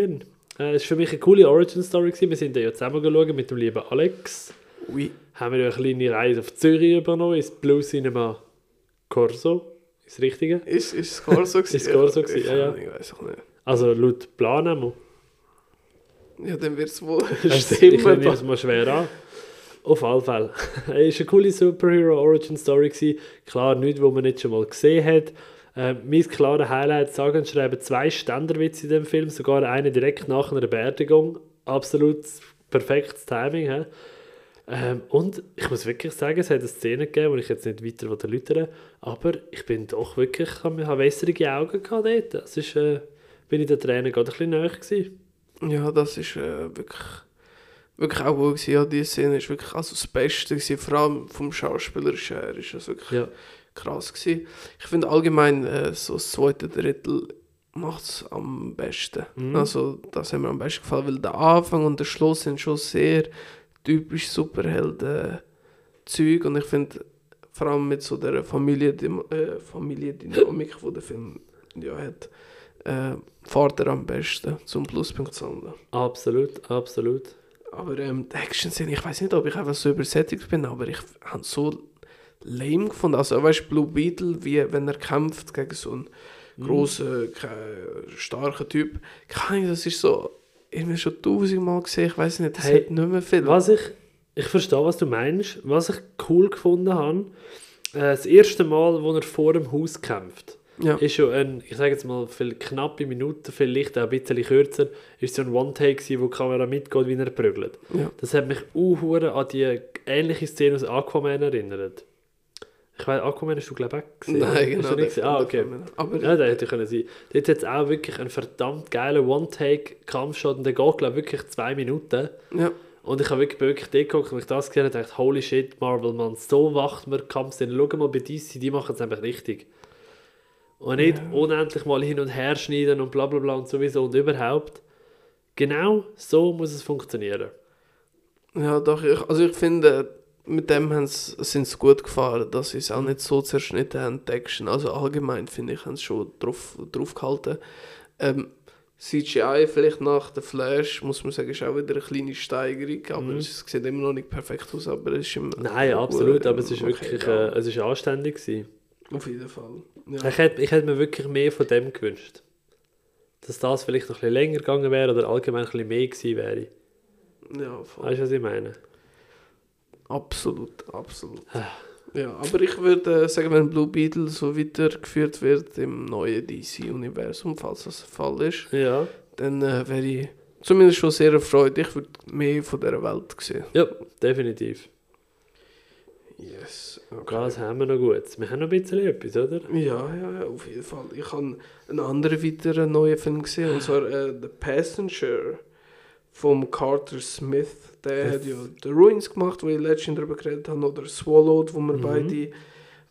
Äh, es war für mich eine coole Origin-Story. Wir sind da ja zusammen geschaut mit dem lieben Alex. Oui. Haben wir eine kleine Reise auf Zürich übernommen, ins Blue Cinema Corso. Ist das Richtige? Ist, ist es Corso gewesen? Ist Corso gewesen, Ich- ja, ja. Ich weiß auch nicht. Also laut Plan einmal. Ja, dann wird es wohl Ich stimmen. nehme es mal schwer an. Auf alle Fälle. es war eine coole Superhero-Origin-Story. Klar, nichts, was man nicht schon mal gesehen hat. Äh, mein klares Highlight, sagen und schreiben zwei Ständerwitze in dem Film, sogar eine direkt nach einer Beerdigung. Absolut perfektes Timing. He? Ähm, und ich muss wirklich sagen, es hat eine Szene gegeben, wo ich jetzt nicht weiter erläutern aber ich bin doch wirklich, ich habe wässrige Augen gehabt dort. Das ist, äh, bin ich den Tränen gerade ein bisschen näher gewesen. Ja, das ist äh, wirklich, wirklich auch gut gewesen. Ja, die Szene ist wirklich also das Beste gewesen, vor allem vom Schauspielerischen her ist das wirklich Ja. krass gewesen. Ich finde allgemein äh, so das zweite Drittel macht es am besten. Mhm. Also das hat mir am besten gefallen, weil der Anfang und der Schluss sind schon sehr typisch Superhelden-Zeug und ich finde vor allem mit so der Familie äh, Familiendynamik, die der Film ja hat, äh, fährt er am besten zum Pluspunkt zu handeln. Absolut, absolut. Aber ähm, die Action-Szene, ich weiß nicht, ob ich einfach so übersättigt bin, aber ich habe so lame gefunden. Also, weißt du, Blue Beetle, wie wenn er kämpft gegen so einen grossen, ke- starken Typ. Ahnung, das ist so, irgendwie schon tausendmal gesehen, ich weiß nicht, das Hey, hat nicht mehr viel. Was ich, ich verstehe, was du meinst. Was ich cool gefunden habe, äh, das erste Mal, wo er vor dem Haus kämpft, Ja. ist schon ein, ich sage jetzt mal, viel knappe Minuten, vielleicht auch ein bisschen kürzer, ist so ein One-Take wo die Kamera mitgeht, wie er prügelt. Ja. Das hat mich auch an die ähnliche Szene aus Aquaman erinnert. Ich weiß, Aquaman hast du glaube ich auch gesehen. Nein, genau. gesehen? Ah, der- okay. der- Aber Ja, der hätte können sein. Dort hat es auch wirklich einen verdammt geilen One-Take-Kampfshot und der geht, glaube ich, wirklich zwei Minuten. ja. Und ich habe wirklich, wirklich dort geguckt und ich das gesehen habe, dachte, holy shit, Marvel, man, so macht man Kampfszenen. Schau mal bei DC, die machen es einfach richtig. Und nicht unendlich mal hin und her schneiden und bla bla bla und sowieso und überhaupt. Genau so muss es funktionieren. Ja, doch, ich, also ich finde, mit dem sind sie gut gefahren, dass sie es auch nicht so zerschnitten haben, die Action. Also allgemein, finde ich, haben sie schon drauf, drauf gehalten. Ähm, CGI vielleicht nach der Flash, muss man sagen, ist auch wieder eine kleine Steigerung, aber es sieht immer noch nicht perfekt aus, aber es ist im Nein, absolut, aber es ist okay, wirklich ja. äh, es ist anständig gewesen. Auf jeden Fall. Ja. Ich, hätte, ich hätte mir wirklich mehr von dem gewünscht. Dass das vielleicht noch ein bisschen länger gegangen wäre oder allgemein ein bisschen mehr gewesen wäre. ja, voll. Weißt du, was ich meine? Absolut, absolut. Ja, aber ich würde äh, sagen, wenn Blue Beetle so weitergeführt wird im neuen DC-Universum, falls das der Fall ist, Ja. dann äh, wäre ich zumindest schon sehr erfreut. Ich würde mehr von dieser Welt sehen. Ja, definitiv. Yes. Was haben wir noch gut? Wir haben noch ein bisschen etwas, oder? Ja, ja, ja, auf jeden Fall. Ich habe einen anderen weiteren neuen Film gesehen, und zwar äh, The Passenger vom Carter Smith. Der hat ja The Ruins gemacht, wo ich letztens darüber geredet habe, oder Swallowed, wo wir Mhm. beide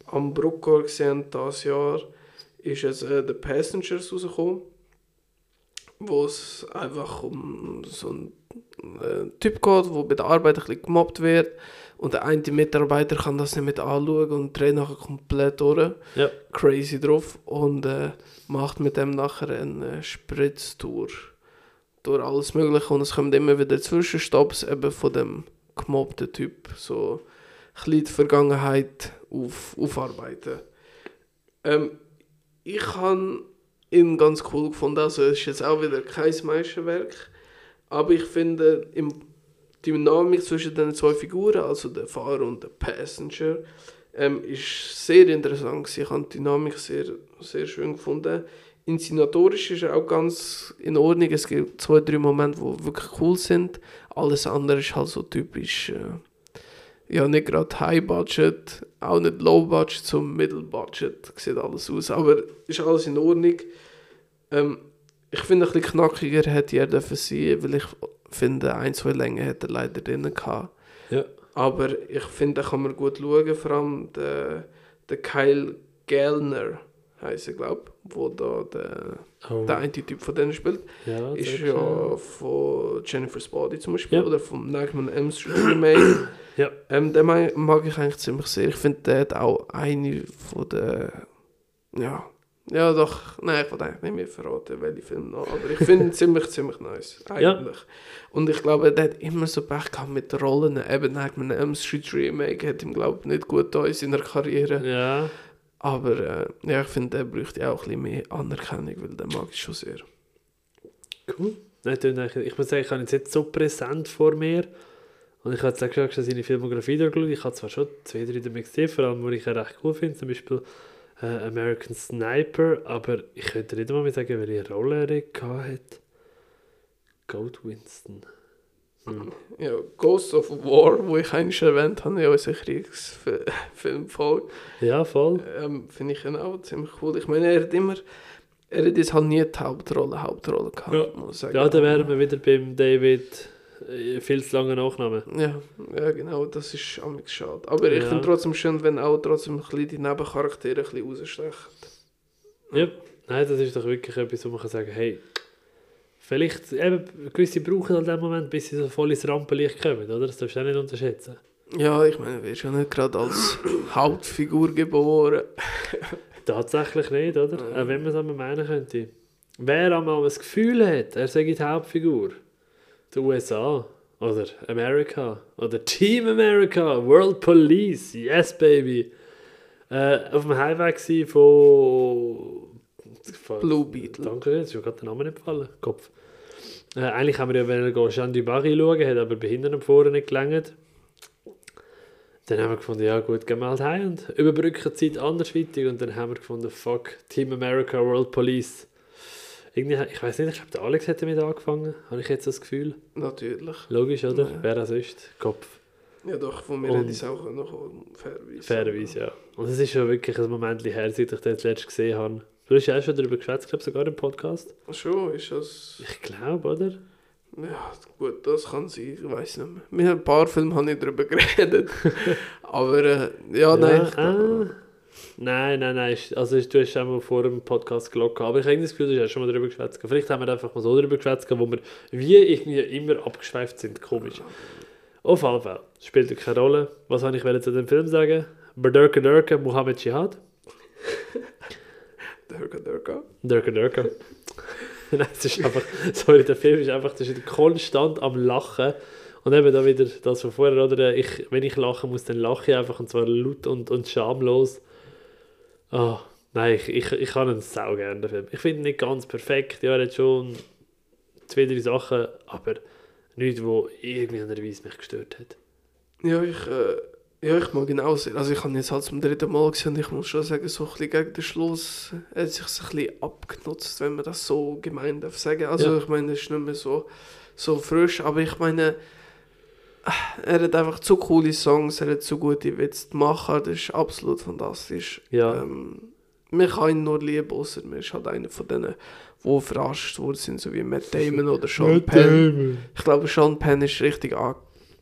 am Bruckor gesehen haben, dieses Jahr, ist es äh, The Passengers rausgekommen, wo es einfach um so einen äh, Typ geht, der bei der Arbeit ein bisschen gemobbt wird und der eine Mitarbeiter kann das nicht mit anschauen und dreht nachher komplett durch Ja. crazy drauf und äh, macht mit dem nachher eine Spritztour durch alles Mögliche und es kommen immer wieder Zwischenstopps eben von dem gemobbten Typ, so ein die Vergangenheit auf, aufarbeiten. Ähm, ich habe ihn ganz cool gefunden, also es ist jetzt auch wieder kein Meisterwerk, aber ich finde im die Dynamik zwischen den zwei Figuren, also der Fahrer und der Passenger, ähm, ist sehr interessant. Ich habe die Dynamik sehr, sehr schön gefunden. Inszenatorisch ist er auch ganz in Ordnung. Es gibt zwei, drei Momente, die wirklich cool sind. Alles andere ist halt so typisch. Äh, ja, nicht gerade High Budget, auch nicht Low Budget, so Middle Budget sieht alles aus. Aber ist alles in Ordnung. Ähm, ich finde, ein bisschen knackiger hätte er dürfen sein, weil ich finde, ein, zwei Längen hätte er leider drin gehabt. Ja. Aber ich finde, da kann man gut schauen, vor allem der, der Kyle Gellner, heisst er, glaube ich, wo da der, Oh. der eine Typ von denen spielt, ja, ist ja schön. von Jennifer's Body zum Beispiel, Ja. oder vom Nightman M Street Remake. Ja. ähm, den mag ich eigentlich ziemlich sehr. Ich finde, der hat auch eine von der, ja, ja doch, nein, ich wollte eigentlich nicht mehr verraten, welche Film noch, aber ich finde ihn ziemlich, ziemlich nice, Ja. eigentlich. Und ich glaube, der hat immer so Pech gehabt mit Rollen, eben Nightman M Street Remake hat ihm, glaube ich, nicht gut da in seiner Karriere. Ja. Aber äh, ja, ich finde, der bräuchte auch ein bisschen mehr Anerkennung, weil der mag ich schon sehr. Cool. Ich muss sagen, ich habe ihn jetzt so präsent vor mir. Und ich habe jetzt auch schon seine Filmografie durchgeschaut. Ich habe zwar schon zwei, drei damit gesehen, vor allem, die ich auch recht cool finde, zum Beispiel äh, American Sniper, aber ich könnte nicht mal sagen, welche Rolle er gehabt hat. Gold Winston. Hm. Ja, Ghost of War, wo ich eigentlich schon erwähnt habe, ja, unser Kriegsfilmfolge. Ja, voll. Ähm, Finde ich ihn auch ziemlich cool. Ich meine, er hat immer, er hat jetzt halt nie die Hauptrolle, Hauptrolle gehabt, Ja. muss ich sagen. Ja, dann wären wir wieder beim David äh, viel zu lange Nachnamen. Ja, ja, genau, das ist amigs schade. Aber ich Ja. finde trotzdem schön, wenn auch trotzdem ein bisschen die Nebencharaktere ein bisschen rausstechen. Ja, nein, das ist doch wirklich etwas, wo man kann sagen hey, vielleicht, eben, gewisse brauchen halt den Moment, bis sie so voll ins Rampenlicht kommen, oder? Das darfst du auch nicht unterschätzen. Ja, ich meine, du wirst ja nicht gerade als Hauptfigur geboren. Tatsächlich nicht, oder? Auch wenn man es einmal meinen könnte. Wer einmal das Gefühl hat, er sei die Hauptfigur, die USA oder America oder Team America, World Police, yes baby, äh, auf dem Highway von Blue Beetle. Danke, jetzt ist mir gerade der Name nicht gefallen, Kopf. Äh, eigentlich haben wir ja wollen gehen Jean du Barry schauen, hat aber Behinderten vorne nicht gelangt. Dann haben wir gefunden, ja gut, gehen wir halt heim und überbrücken die Zeit andersweitig und dann haben wir gefunden, fuck, Team America, World Police. Irgendwie, ich weiß nicht, ich glaube, der Alex hätte damit angefangen, habe ich jetzt das Gefühl. Natürlich. Logisch, oder? Ja. Wer auch sonst? Kopf. Ja, doch, von mir hätte ich es auch noch fairerweise. Fairerweise, ja. Und es ist schon wirklich ein Moment her, seit ich den zuletzt gesehen habe. Du hast ja auch schon darüber geschwätzt, glaube sogar im Podcast. Schon, ist das. Ich glaube, oder? Ja, gut, das kann sein, ich weiß nicht mehr. Mit ein paar Filmen habe ich darüber geredet. Aber äh, ja, nein. ich glaub- ah. Nein, nein, nein. Also du hast schon mal vor dem Podcast gelockt. Aber ich habe das Gefühl, du hast schon mal darüber geschwätzt. Vielleicht haben wir einfach mal so darüber geschwätzt, wo wir wie irgendwie immer abgeschweift sind. Komisch. Auf jeden Fall. Spielt keine Rolle. Was wollte ich zu dem Film sagen? Berdurka Durka, Mohammed Jihad. Durka, Durka. Durka Durka. Nein, es ist einfach, sorry, der Film ist einfach, das ist konstant am Lachen. Und eben da wieder das von vorher, oder? Ich, wenn ich lachen muss, dann lache ich einfach und zwar laut und, und schamlos. Ah, nein, ich, ich, ich kann ihn sau gerne, den Film. Ich finde ihn nicht ganz perfekt, ja, er hat schon zwei, drei Sachen, aber nichts, wo irgendwie an der Weise mich gestört hat. Ja, ich, äh, ja, ich mag ihn auch sehr. Also ich habe ihn jetzt halt zum dritten Mal gesehen und ich muss schon sagen, so ein bisschen gegen den Schluss hat sich ein bisschen abgenutzt, wenn man das so gemein darf sagen. Also Ja. ich meine, es ist nicht mehr so, so frisch, aber ich meine, er hat einfach zu coole Songs, er hat zu gute Witze zu machen, das ist absolut fantastisch. Ja. Ähm, man kann ihn nur lieben, außer man ist halt einer von denen, die verarscht worden sind, so wie Matt Damon oder Sean Penn. Ich glaube, Sean Penn ist richtig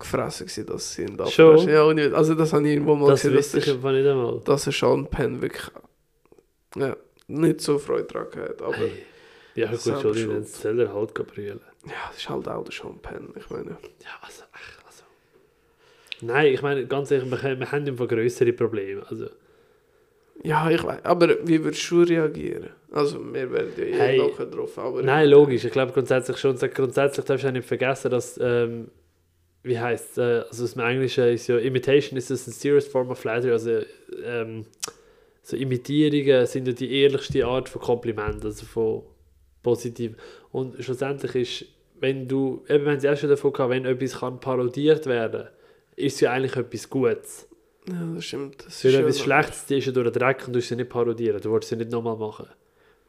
angefressen, gewesen, dass sie ihn da Schon? Ja, und ich, also das habe ich irgendwo mal Das gesehen, dass, ich das, einfach nicht einmal. dass er Sean Penn wirklich ja, nicht so Freude daran hat. Aber Hey. Ja gut, schon, schuld. dann soll er halt brüllen. ja, das ist halt auch der Sean Penn, ich meine. Ja, also, ach, also. Nein, ich meine, ganz ehrlich, wir, wir haben einfach größere Probleme. Also, Ja, ich weiß, aber wie würdest du reagieren? Also, wir werden ja eh Hey. nachher drauf, aber... nein, logisch. Ich glaube grundsätzlich schon. Grundsätzlich darfst du auch nicht vergessen, dass, ähm, wie heißt äh, also dem Englischen ist ja, Imitation is a sincerest form of flattery. Also, ähm, so Imitierungen sind ja die ehrlichste Art von Kompliment, also von positiv. Und schlussendlich ist, wenn du, eben, es ja auch schon davon gehabt, wenn etwas kann parodiert werden ist es ja eigentlich etwas Gutes. Ja, das stimmt. Das Weil ist etwas Schlechtes die ist ja durch den Dreck und du sie nicht parodieren. Du wolltest sie nicht nochmal machen.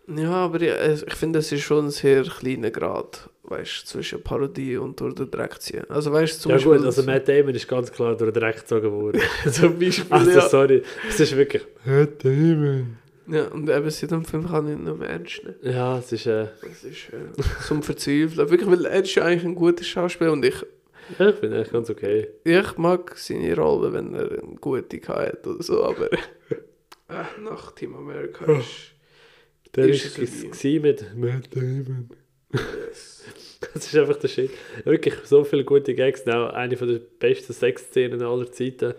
Ja, aber ich, es- ich finde, es ist schon ein sehr kleiner Grad, weißt zwischen Parodie und durch den Dreck ziehen. Also, weißt du, zum ja Beispiel... gut, also Matt Damon ist ganz klar durch den Dreck gezogen worden. zum Beispiel, also ja. sorry, es ist wirklich... Matt Damon. Ja, und eben seit dem Film kann ich ihn nicht mehr ernst nehmen. Ja, es ist... Äh, Das ist äh, zum Verzweifeln. Wirklich, weil er ist ja eigentlich ein guter Schauspieler und ich, ja, ich finde echt ganz okay. ich mag seine Rolle, wenn er eine gute hat oder so, aber äh, nach Team America ist... Der Ist ist es es mit Matt Damon. Das ist einfach der Shit. Wirklich so viele gute Gags. Now, eine der besten Sexszenen aller Zeiten.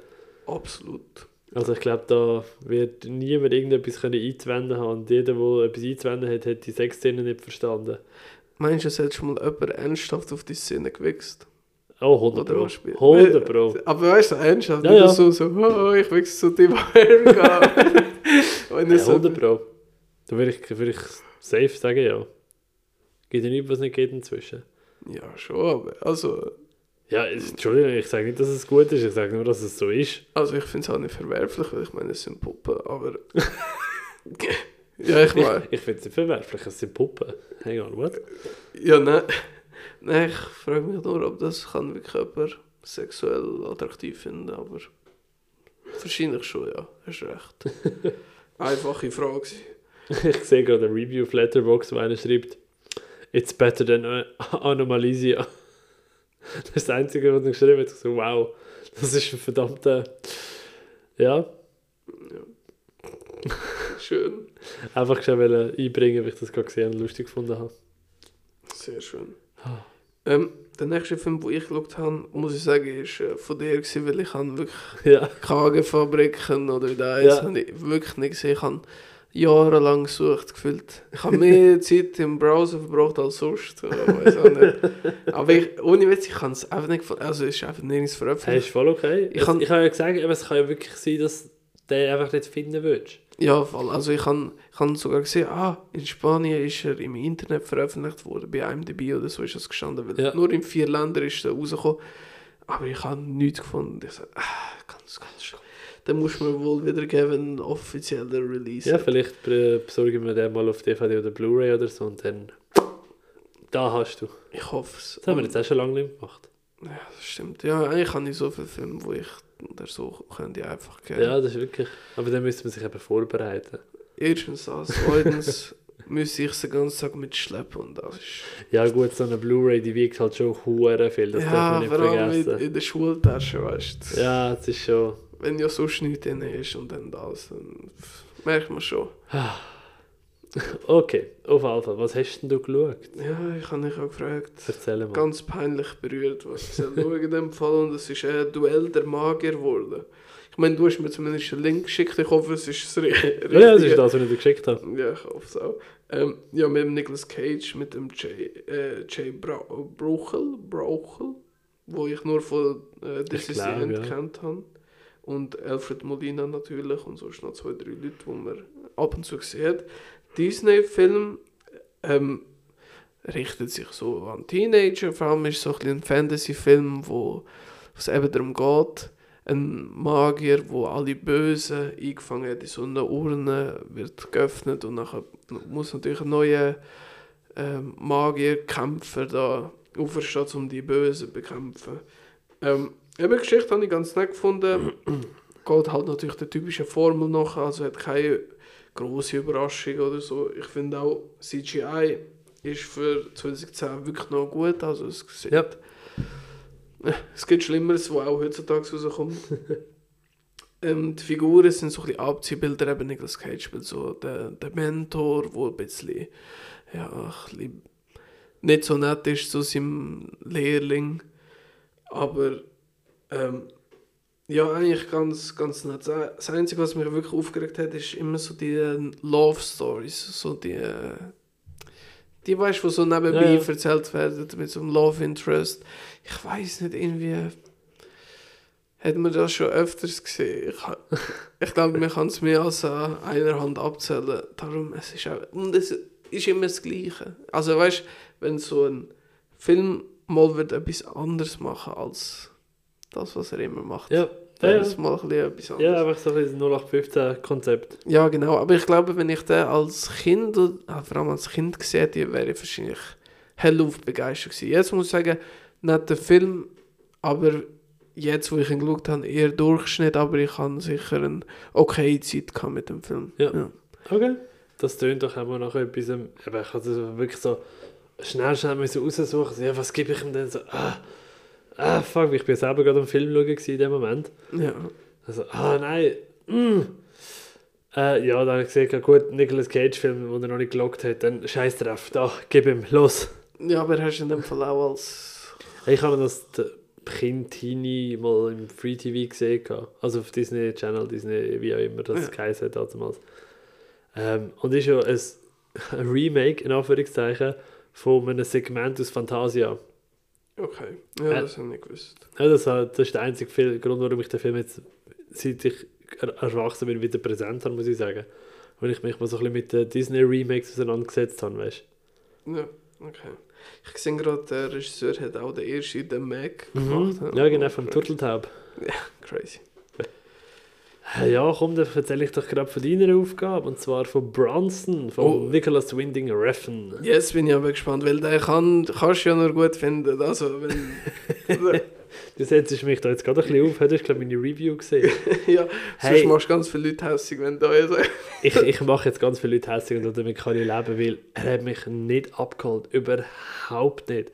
Absolut. Also ich glaube, da wird niemand irgendetwas können einzuwenden haben. Und jeder, der etwas einzuwenden hat, hat die Sexszene nicht verstanden. Meinst du, es hat schon mal jemand ernsthaft auf die Szene gewichst? Oh, 100 Oder Pro. was spielt? 100 Pro. Aber weißt du, ernsthaft? Ja, nicht ja. so, so, oh, ich wechsle zu America. Wenn Ja, ich so, 100 Pro. Da würde ich, würde ich safe sagen, ja. Gibt ja nichts, was nicht geht inzwischen. ja, schon, aber also, Ja, Entschuldigung, ich sage nicht, dass es gut ist, ich sage nur, dass es so ist. Also ich finde es auch nicht verwerflich, weil ich meine, es sind Puppen, aber... ja, ich meine... Ich, ich finde es nicht verwerflich, es sind Puppen. Hang on, what? Ja, nein. Nein, ich frage mich nur, ob das kann wirklich jemand sexuell attraktiv finden, aber... Wahrscheinlich schon, ja. Hast recht. Einfache Frage. Ich sehe gerade eine Review auf Letterboxd, wo einer schreibt, It's better than uh, Anomalesia. Das ist das Einzige, was er geschrieben hat. Ich so, wow, das ist ein verdammter... Ja, Schön. einfach schon einbringen, weil ich das gerade gesehen und lustig gefunden habe. Sehr schön. Ah. Ähm, der nächste Film, den ich geschaut habe, muss ich sagen, ist äh, von dir gewesen, weil ich habe wirklich Ja, Kragenfabriken oder wie das Ja. habe ich wirklich nicht gesehen. Ich habe jahrelang gesucht, gefühlt. Ich habe mehr Zeit im Browser verbracht als sonst. Aber ich, ohne Witz, ich kann es einfach nicht gefunden. Also es ist einfach nirgends hey, veröffentlicht. ist voll okay. Ich kann- ich habe ja gesagt, aber es kann ja wirklich sein, dass du den einfach nicht finden willst. Ja, voll. Also ich habe ich habe sogar gesehen, ah, in Spanien ist er im Internet veröffentlicht worden, bei IMDb oder so ist das gestanden, weil Ja. nur in vier Ländern ist er rausgekommen. Aber ich habe nichts gefunden. Ich sage, ah, ganz, ganz schön. Dann muss man wohl wieder geben, offizieller Release. Ja, vielleicht besorge ich mir den mal auf DVD oder Blu-ray oder so und dann... Da hast du. Ich hoffe es. Das haben wir jetzt auch schon lange nicht gemacht. Ja, das stimmt. Ja, eigentlich habe ich so viele Filme, wo ich so könnte einfach geben. Ja, das ist wirklich... Aber dann müsste man sich eben vorbereiten. Erstens das, zweitens müsste ich den ganzen Tag mitschleppen und das ist... Ja gut, so eine Bluray, die wiegt halt schon hure viel, das darf ja, man nicht vor allem in, vergessen. in der Schultasche, weißt du. Ja, das ist schon... Wenn ja sonst nichts drin ist und dann das, dann merkt man schon. Okay, auf jeden Fall. Was hast denn du geschaut? Ja, ich habe mich auch gefragt. Erzähl mal. Ganz peinlich berührt, was ich soll schauen in dem Fall und es ist ein Duell der Magier geworden. Ich meine, du hast mir zumindest einen Link geschickt, ich hoffe, es ist das Ri- Richtige. ja, das ist das, was ich dir geschickt habe. Ja, ich hoffe es auch. Ähm, ja, mit dem Nicolas Cage, mit dem Jay, äh, Jay Bra Bruchel, Bruchel, wo ich nur von äh, This is the End ja. kennt habe. Und Alfred Molina natürlich und sonst noch zwei, drei Leute, die man ab und zu sieht. Disney-Film ähm, richtet sich so an Teenager, vor allem ist es so ein, ein Fantasy-Film, wo es eben darum geht, ein Magier, wo alle Bösen eingefangen hat in so einer Urne, wird geöffnet und nachher muss natürlich ein neuer ähm, Magierkämpfer da auferstehen, um die Bösen zu bekämpfen. Ähm, eben Geschichte habe ich ganz nett gefunden. Geht halt natürlich der typischen Formel nach, also hat keine große Überraschung oder so. Ich finde auch CGI ist für 2010 wirklich noch gut, also es sieht Ja. es gibt Schlimmeres, was auch heutzutage rauskommt. ähm, die Figuren sind so ein bisschen Abziehbilder, eben Nicolas Cage spielt so der, der Mentor, der ein bisschen, ja, ein bisschen nicht so nett ist zu seinem Lehrling. Aber ähm, ja, eigentlich ganz, ganz nett. Das Einzige, was mich wirklich aufgeregt hat, ist immer so die äh, Love Stories, so die, äh, die weißt du, so nebenbei Ja, ja. erzählt werden mit so einem Love Interest. Ich weiß nicht, irgendwie hat man das schon öfters gesehen. Ich, ich glaube, man kann es mehr als an einer Hand abzählen. Darum, es ist auch, und es ist immer das Gleiche. Also weißt du, wenn so ein Film mal wird etwas anderes machen als das, was er immer macht. Ja, Wäre ja, ja. mal ein etwas anderes. ja einfach so ein bisschen 0815-Konzept. Ja, genau. Aber ich glaube, wenn ich den als Kind, ah, vor allem als Kind gesehen hätte, wäre ich wahrscheinlich hellauf begeistert gewesen. Jetzt muss ich sagen, nicht der Film, aber jetzt, wo ich ihn geschaut habe, eher Durchschnitt, aber ich habe sicher eine okay Zeit gehabt mit dem Film. Ja. Okay. Das tönt doch mal nach etwas. ähm, Aber ich hatte wirklich so schnell, schnell müssen raussuchen. Ja, was gebe ich ihm denn so? Ah, ah fuck, ich bin selber gerade am Film schauen in dem Moment. ja. Also, ah nein. Mm. Äh, ja, dann habe ich gesehen, gut, Nicolas Cage-Film, den er noch nicht gelockt hat, dann scheiß drauf, da, gib ihm, los. Ja, aber hast du in dem Fall auch als... Ich habe das Kind Teenie mal im Free TV gesehen, also auf Disney Channel, Disney, wie auch immer das Ja. geheißen hat damals. Ähm, und ist ja ein, ein Remake, in Anführungszeichen, von einem Segment aus Fantasia. Okay, ja, Äh. das habe ich nicht gewusst. Ja, das, das ist der einzige Grund, warum ich den Film jetzt, seit ich er- erwachsen bin, wieder präsent habe, muss ich sagen. Weil ich mich mal so ein bisschen mit den Disney-Remakes auseinandergesetzt habe, weißt Ja, okay. Ich sehe gerade, der Regisseur hat auch den ersten The Mac gemacht. Mhm. Ja, genau, vom Turteltaub. Crazy. Ja, komm, dann erzähle ich doch gerade von deiner Aufgabe, und zwar von Bronson, von Oh. Nicholas Winding Refn. Jetzt bin ich aber gespannt, weil den kann, kannst du ja nur gut finden. Also, wenn, Du setzt mich da jetzt gerade ein bisschen auf, hast du glaube meine Review gesehen? ja, Hey. sonst machst du ganz viele Leute hässlich, wenn du da sagst. ich, ich mache jetzt ganz viele Leute hässlich und damit kann ich leben, weil er hat mich nicht abgeholt, überhaupt nicht.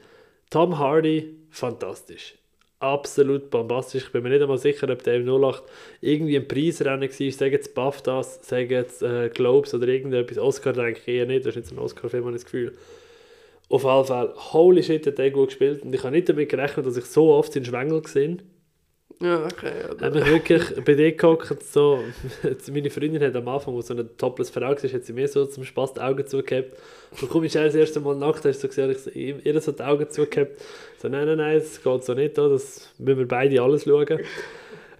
Tom Hardy, fantastisch. Absolut bombastisch. Ich bin mir nicht einmal sicher, ob der im 08 irgendwie ein Preisrennen war. Sagen jetzt BAFTAs, sagen jetzt äh, Globes oder irgendetwas. Oscar denke ich eher nicht. Das ist jetzt ein Oscar-Film, habe ich das Gefühl. Auf jeden Fall, holy shit, hat der gut gespielt. Und ich habe nicht damit gerechnet, dass ich so oft in Schwengel gesehen Ja, okay. Ja, habe mich wirklich bei dir gehockt, so, meine Freundin hat am Anfang, wo so eine Topless-Frau war, hat sie mir so zum Spaß die Augen zugehabt. Und komm ich das erste Mal nackt, hast du so gesehen, ich so, ihr so die Augen zugehabt. So, nein, nein, nein, das geht so nicht, da, das müssen wir beide alles schauen.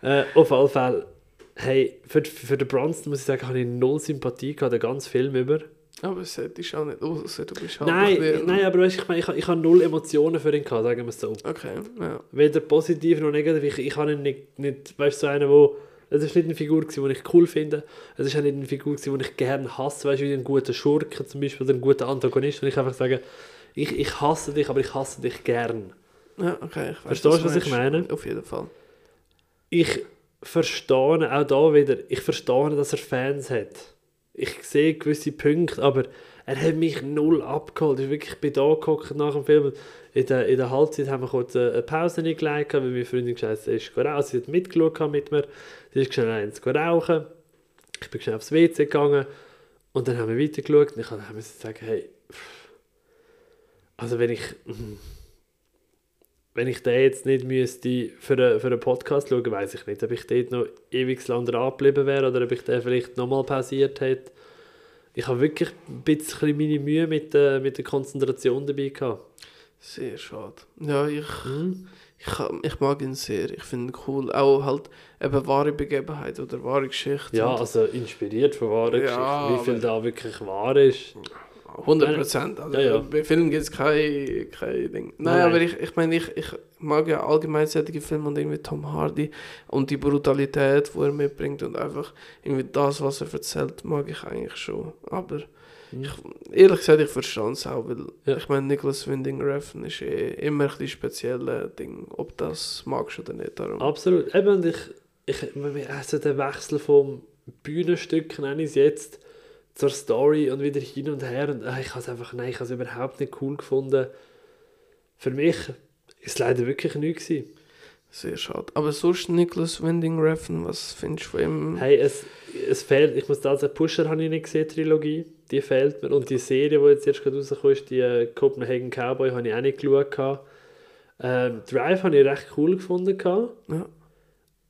äh, auf alle Fälle, hey, für, für den Bronson muss ich sagen, habe ich null Sympathie gehabt, den ganzen Film über. Aber es hättest auch nicht aussehen, du bist halt Nein, nein, aber weißt, ich, meine, ich, ich habe null Emotionen für ihn gehabt, sagen wir es so. Okay, ja. weder positiv noch negativ. Ich, ich habe ihn nicht, nicht weißt du, so einer, wo es ist nicht eine Figur, gewesen, die ich cool finde. Es ist auch nicht eine Figur, gewesen, die ich gerne hasse, weißt du, wie ein guter Schurke zum Beispiel oder ein guter Antagonist. Und ich einfach sage, ich, ich hasse dich, aber ich hasse dich gern. Ja, okay. Ich weiss, Verstehst du, was ich meine? Auf jeden Fall. Ich verstehe auch da wieder, ich verstehe, dass er Fans hat. Ich sehe gewisse Punkte, aber er hat mich null abgeholt. Ich, wirklich, ich bin da gehockt nach dem Film. In der, in der Halbzeit haben wir kurz eine Pause eingelegt, weil meine Freundin gesagt hat, sie ist raus. Sie hat mitgeschaut mit mir. Sie ist schnell eins rauchen. Ich bin schnell aufs WC gegangen. Und dann haben wir weitergeschaut. Und ich habe müssen sagen, hey, also wenn ich, mhm, wenn ich den jetzt nicht müsste für einen, für einen Podcast schauen, weiß ich nicht, ob ich dort noch ewig lang dran geblieben wäre oder ob ich den vielleicht nochmal pausiert hätte. Ich habe wirklich ein bisschen meine Mühe mit der, mit der Konzentration dabei gehabt. Sehr schade. Ja, ich, Hm? ich, ich mag ihn sehr. Ich finde ihn cool. Auch halt eben wahre Begebenheit oder wahre Geschichte. Ja, also inspiriert von wahren Ja, Geschichten. Wie viel da wirklich wahr ist. 100 Prozent. Also Ja, ja. Bei Filmen gibt es kein, kein Ding. Nein, Nein. aber ich, ich meine, ich, ich mag ja allgemein solche Filme und irgendwie Tom Hardy und die Brutalität, die er mitbringt und einfach irgendwie das, was er erzählt, mag ich eigentlich schon. Aber Hm. ich, ehrlich gesagt, ich verstehe es auch, weil Ja. ich meine, Nicholas Winding Refn ist eh immer ein spezielles Ding, ob das magst oder nicht. Darum. Absolut. Eben, ich, ich, also der Wechsel vom Bühnenstück, nenne ich es jetzt, zur Story und wieder hin und her. Und äh, ich habe es einfach, nein, ich habe es überhaupt nicht cool gefunden. Für mich ist es leider wirklich nichts gewesen. Sehr schade. Aber sonst Nicholas Winding Refn, was findest du von ihm? Hey, es, es fehlt, ich muss da sagen, Pusher habe ich nicht gesehen, Trilogie. Die fehlt mir. Und die Serie, die jetzt erst gerade rausgekommen ist, die äh, Copenhagen Cowboy, habe ich auch nicht geschaut. Ähm, Drive habe ich recht cool gefunden. Ja.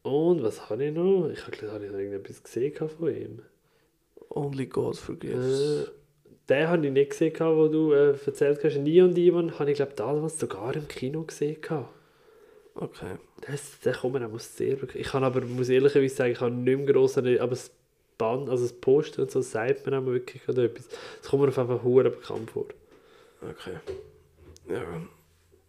Und was habe ich noch? Ich habe glaube ich noch irgendetwas gesehen von ihm. Only God Forgives. Äh, den habe ich nicht gesehen, wo du äh, erzählt hast. Nie und Ivan habe ich glaube damals sogar im Kino gesehen. Okay. Das, der kommt mir auch sehr wirklich. Ich kann aber, muss ehrlicherweise sagen, ich habe nicht mehr gross, aber das Band, also das Poster und so, sagt mir auch wirklich etwas. Es kommt mir auf einfach hure bekannt vor. Okay. Ja.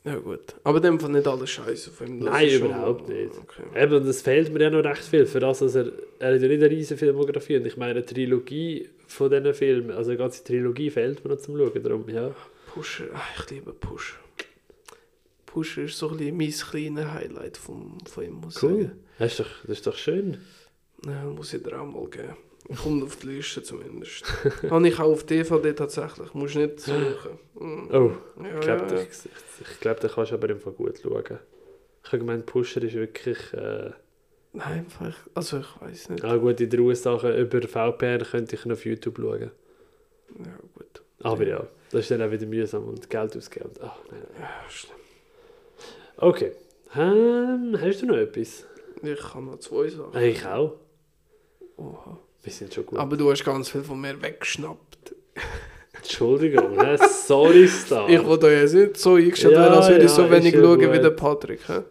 Ja gut. Aber dem Fall nicht alles scheiße von ihm. Nein, schon- überhaupt nicht. Okay. Eben, und es fehlt mir ja noch recht viel. Für das, dass er, er hat ja nicht eine riesige Filmografie. Und ich meine, eine Trilogie von diesen Filmen, also eine ganze Trilogie fehlt mir noch zum Schauen. Darum, ja. Pusher, ah, ich liebe Pusher. Pusher ist so ein bisschen mein kleines Highlight vom, von ihm, muss Cool. sagen. Das ist doch, das ist doch schön. Ja, muss ich dir auch mal geben. Kommt auf die Liste zumindest. Habe ich auch auf DVD tatsächlich. Musst nicht suchen. Mm. Oh, Ja, ich glaube, ja, ja. ich, ich glaub, da kannst du aber einfach gut schauen. Ich habe gemeint, Pusher ist wirklich... Äh, Nein, einfach, also ich weiß nicht. ah gut, in der USA über VPN könnte ich noch auf YouTube schauen. Ja, gut. Aber ja, das ist dann auch wieder mühsam und Geld ausgeben. Ach, nein, nein. Ja, schlimm. Okay. Ähm, hast du noch etwas? Ich habe noch zwei Sachen. Ich auch. Oha. Wir sind schon gut. Aber du hast ganz viel von mir weggeschnappt. Entschuldigung, hä? sorry Star. Ich wollte euch jetzt nicht so eingestellt Ja, werden, als würde ich ja, so wenig ja schauen gut. wie der Patrick. hä?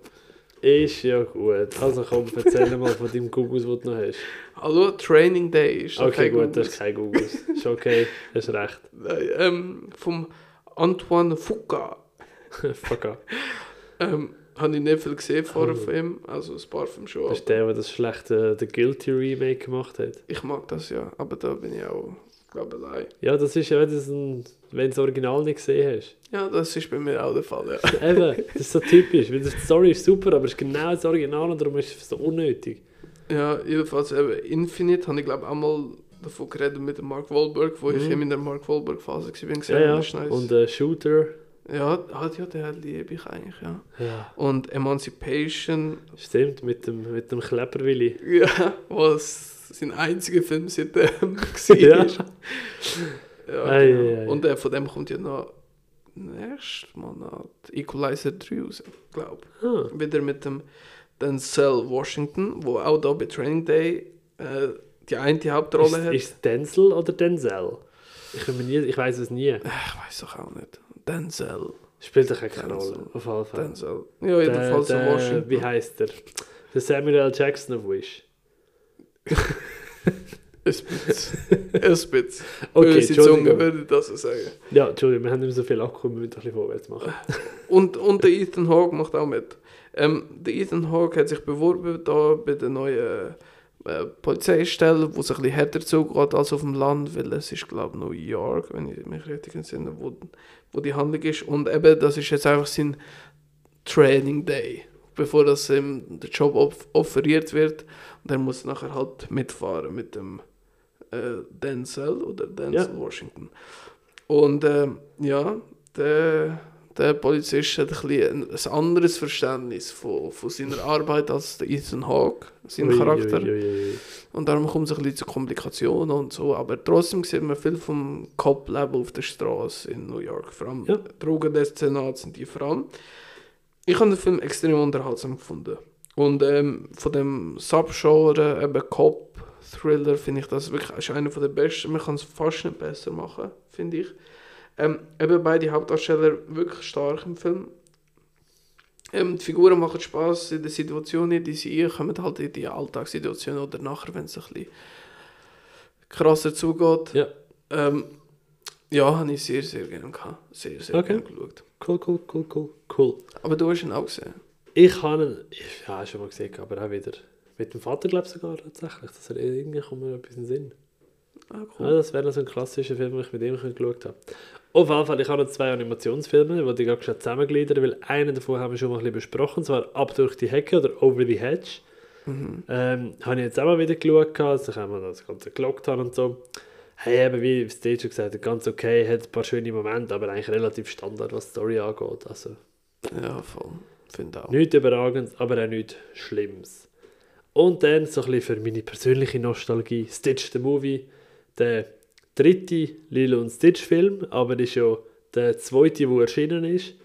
Ist ja gut. Also komm, erzähl mal von deinem Gugus, den du noch hast. Hallo, Training Day ist Okay, gut, Gugus. das ist kein Gugus. Ist okay, hast recht. Ähm, vom Antoine Fuqua. Fuck off. Ähm, habe ich nicht viel gesehen vor dem Oh. Film, also ein paar Filme schon. Das ist der, der das schlechte The Guilty Remake gemacht hat. Ich mag das ja, aber da bin ich auch, glaube ich, allein. Ja, das ist ja, wenn du das Original nicht gesehen hast. Ja, das ist bei mir auch der Fall, ja. Eben, das ist so typisch. Weil die Story ist super, aber es ist genau das Original und darum ist es so unnötig. Ja, jedenfalls eben Infinite habe ich glaube auch mal davon geredet mit Mark Wahlberg, wo ich Mhm. eben in der Mark Wahlberg Phase war, Ja, ja. nice. Und äh, Shooter. Ja, hat ja der liebe ich eigentlich, ja. Ja, Und Emancipation, stimmt, mit dem, mit dem Kleberwilli. ja, was sein einziger Film seitdem war. Ja. ja Ei, genau. ei, ei. Und äh, von dem kommt ja noch nächsten Monat Equalizer 3 raus, glaube Ah, Wieder mit dem Denzel Washington, wo auch da bei Training Day äh, die eine Hauptrolle ist, hat. ist Denzel oder Denzel? Ich, nie, ich weiß es nie. Ich weiß doch auch nicht. Denzel. Spielt doch keine Denzel. Rolle. Auf jeden Fall. Denzel. Ja, jedenfalls der, der, Washington. Wie heißt der? Der Samuel L. Jackson of Wish. Ein bisschen. Ein bisschen. Okay, Böse Zunge würde ich das so sagen. Ja, Entschuldigung, wir haben nicht mehr so viel Akku, wir müssen ein bisschen vorwärts machen. Und, und der Ethan Hawke macht auch mit. Ähm, der Ethan Hawke hat sich beworben da bei der neuen äh, Polizeistelle, wo es ein bisschen härter zugeht als auf dem Land, weil es ist, glaube ich, New York, wenn ich mich richtig entsinne, wo, wo die Handlung ist. Und eben, das ist jetzt einfach sein Training Day, bevor das ihm der Job off offeriert wird. Und er muss nachher halt mitfahren mit dem äh, Denzel oder Denzel Washington. Und ähm, ja, der, der Polizist hat ein, bisschen ein, anderes Verständnis von, von seiner Arbeit als der Ethan Hawke, sein Ui, Charakter. ui, ui. Und darum kommt es ein bisschen zu Komplikationen und so. Aber trotzdem sieht man viel vom Cop-Level auf der Straße in New York. Vor allem Ja. Drogendestinat sind die vor allem. Ich habe den Film extrem unterhaltsam gefunden. Und ähm, von dem Subgenre, eben Cop-Thriller, finde ich das wirklich ist einer der besten. Man kann es fast nicht besser machen, finde ich. Ähm, eben beide Hauptdarsteller wirklich stark im Film. Ähm, die Figuren machen Spaß in den Situationen, die sie kommen halt in die Alltagssituationen oder nachher, wenn es ein bisschen krasser zugeht. Ja, Ähm, ja, habe ich sehr, sehr gerne gehabt. Sehr, sehr Okay. gerne geschaut. cool, cool, cool, cool, cool. Aber du hast ihn auch gesehen. Ich habe ihn, ich, ja, schon mal gesehen, aber auch wieder mit dem Vater, glaube ich sogar tatsächlich. Das hat irgendwie kommt mir etwas in den Sinn. Ah, Ja, cool. das wäre so ein klassischer Film, den ich mit ihm geschaut habe. Auf jeden Fall, ich habe noch zwei Animationsfilme, die ich gerade schon zusammengliedern, weil einen davon haben wir schon mal ein bisschen besprochen, zwar Ab durch die Hecke oder Over the Hedge. Mhm. Ähm, habe ich jetzt auch mal wieder geschaut, also haben wir das Ganze gelockt haben und so. Hey, eben wie Steve schon gesagt hat, ganz okay, hat ein paar schöne Momente, aber eigentlich relativ Standard, was die Story angeht. Also Ja, voll. Finde auch. nichts Überragendes, aber auch nichts Schlimmes. Und dann so ein bisschen für meine persönliche Nostalgie, Stitch the Movie, der dritte Lilo und Stitch Film, aber ist ja der zweite, der erschienen ist.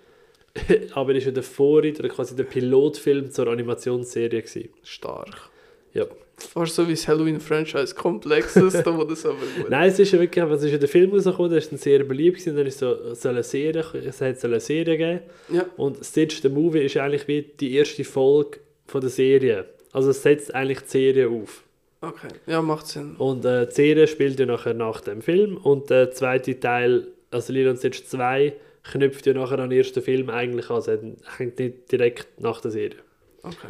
aber ist ja der Vorreiter, oder quasi der Pilotfilm zur Animationsserie gewesen. Stark. Ja. Fast so wie das Halloween-Franchise komplexes, da wo das aber gut. Nein, es ist ja wirklich, es ist ja der Film rausgekommen, der ist dann sehr beliebt gewesen, dann ist so, soll eine Serie, es hat soll eine Serie geben. Ja, Und Stitch the Movie ist eigentlich wie die erste Folge von der Serie. Also es setzt eigentlich die Serie auf. Okay. Ja, macht Sinn. Und äh, die Serie spielt ja nachher nach dem Film und der zweite Teil, also Lilo und Stitch 2, knüpft ja nachher an den ersten Film eigentlich an, also hängt nicht direkt nach der Serie. Okay.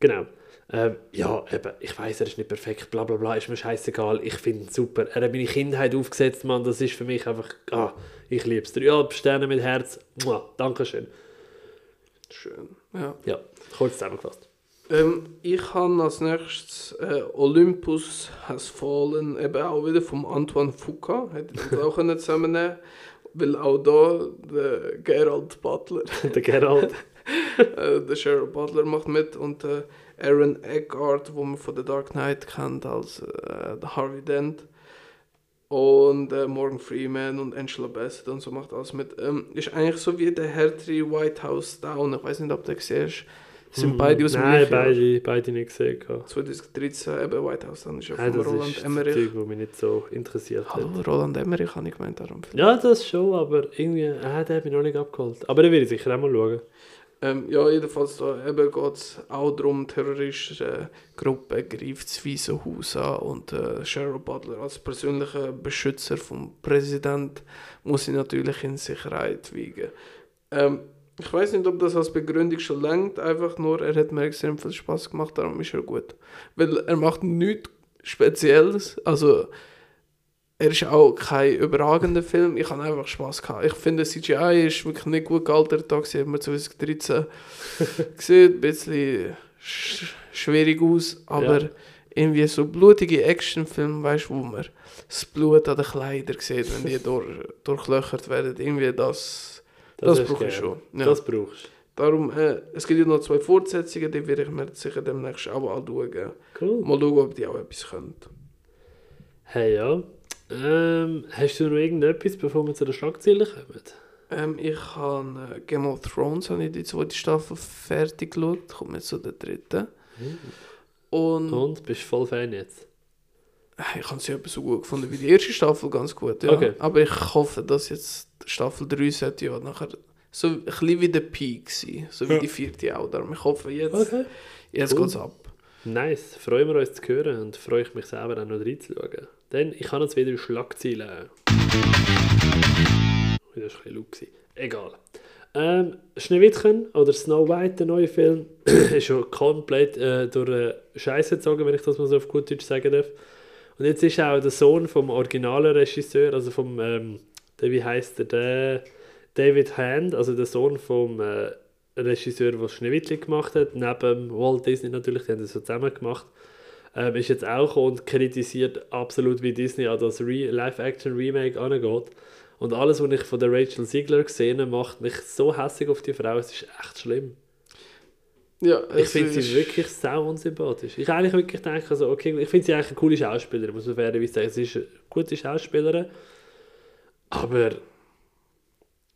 Genau. Ähm, ja, eben, ich weiß, er ist nicht perfekt, bla bla bla, ist mir scheißegal, ich finde ihn super. Er hat meine Kindheit aufgesetzt, Mann, das ist für mich einfach, ah, ich liebe es. Dreieinhalb Sterne mit Herz, Mua, Dankeschön. Schön. Ja. Ja, kurz zusammengefasst. Ähm, ich habe als nächstes äh, Olympus Has Fallen, eben auch wieder vom Antoine Fuqua, hätte ich das auch können zusammennehmen weil auch da der Gerald Butler, der Gerald. äh, der Cheryl Butler macht mit und äh, Aaron Eckhart, wo man von The Dark Knight kennt als äh, der Harvey Dent und äh, Morgan Freeman und Angela Bassett und so macht alles mit. Ähm, ist eigentlich so wie der härtere White House Down, ich weiß nicht, ob du den siehst. Sind Hm, beide aus dem Nein, beide, beide nicht gesehen. gehabt. 2013 eben White House, dann ist ja Nein, von das Roland ist das Emmerich. Zeug, das mich nicht so interessiert Hallo, hat. Roland Emmerich habe ich gemeint darum. Ja, das schon, aber irgendwie, ah, der hat mich noch nicht abgeholt. Aber den will ich sicher auch mal schauen. Ähm, ja, jedenfalls da eben geht es auch darum, terroristische Gruppe greift das Weiße Haus an und äh, Cheryl Butler als persönlicher Beschützer vom Präsident muss sie natürlich in Sicherheit wiegen. Ähm, ich weiß nicht, ob das als Begründung schon langt, einfach nur, er hat mir extrem viel Spaß gemacht, darum ist er gut. Weil er macht nichts Spezielles, also er ist auch kein überragender Film, ich habe einfach Spaß gehabt. Ich finde, CGI ist wirklich nicht gut gealtert, da sieht man 2013. Sieht ein bisschen sch schwierig aus, aber Ja. irgendwie so blutige Actionfilme, weißt du, wo man das Blut an den Kleidern sieht, wenn die durch, durchlöchert werden, irgendwie das, das, ist brauche ich schon. Ja. Das brauchst du. Darum, äh, es gibt ja noch zwei Fortsetzungen, die werde ich mir sicher demnächst auch anschauen. Cool. Mal schauen, ob die auch etwas können. Hey, ja. Ähm, hast du noch irgendetwas, bevor wir zu den Schlagzeilen kommen? Ähm, ich habe äh, Game of Thrones, habe ich die zweite Staffel fertig geschaut, kommt jetzt zu der dritten. Und Und, bist du voll Fan jetzt? Ich habe sie eben so gut gefunden wie die erste Staffel, ganz gut. Ja. Okay. Aber ich hoffe, dass jetzt Staffel 3 sollte ja nachher so ein bisschen wie der Peak sein, so wie Ja. die vierte auch. Darum ich hoffe, jetzt, Okay. jetzt Cool. geht's ab. Nice, freuen wir uns zu hören und freue ich mich selber auch noch reinzuschauen. Denn ich habe jetzt wieder Schlagzeilen. Das war ein bisschen laut. Egal. Ähm, Schneewittchen oder Snow White, der neue Film, ist schon komplett äh, durch äh, Scheiße gezogen, wenn ich das mal so auf gut Deutsch sagen darf. Und jetzt ist auch der Sohn vom originalen Regisseur, also vom, ähm, der, wie heißt der, der David Hand, also der Sohn vom äh, Regisseur, der Schneewittchen gemacht hat, neben Walt Disney natürlich, die haben das so zusammen gemacht, ähm, ist jetzt auch gekommen und kritisiert absolut, wie Disney an das Re Live-Action-Remake angeht. Und alles, was ich von der Rachel Ziegler gesehen habe, macht mich so hässlich auf die Frau, es ist echt schlimm. Ja, Ich finde sie wirklich sau unsympathisch. Ich eigentlich wirklich denke, also, okay, ich finde sie eigentlich eine coole Schauspielerin, muss man fairerweise sagen. Sie ist eine gute Schauspielerin. Aber,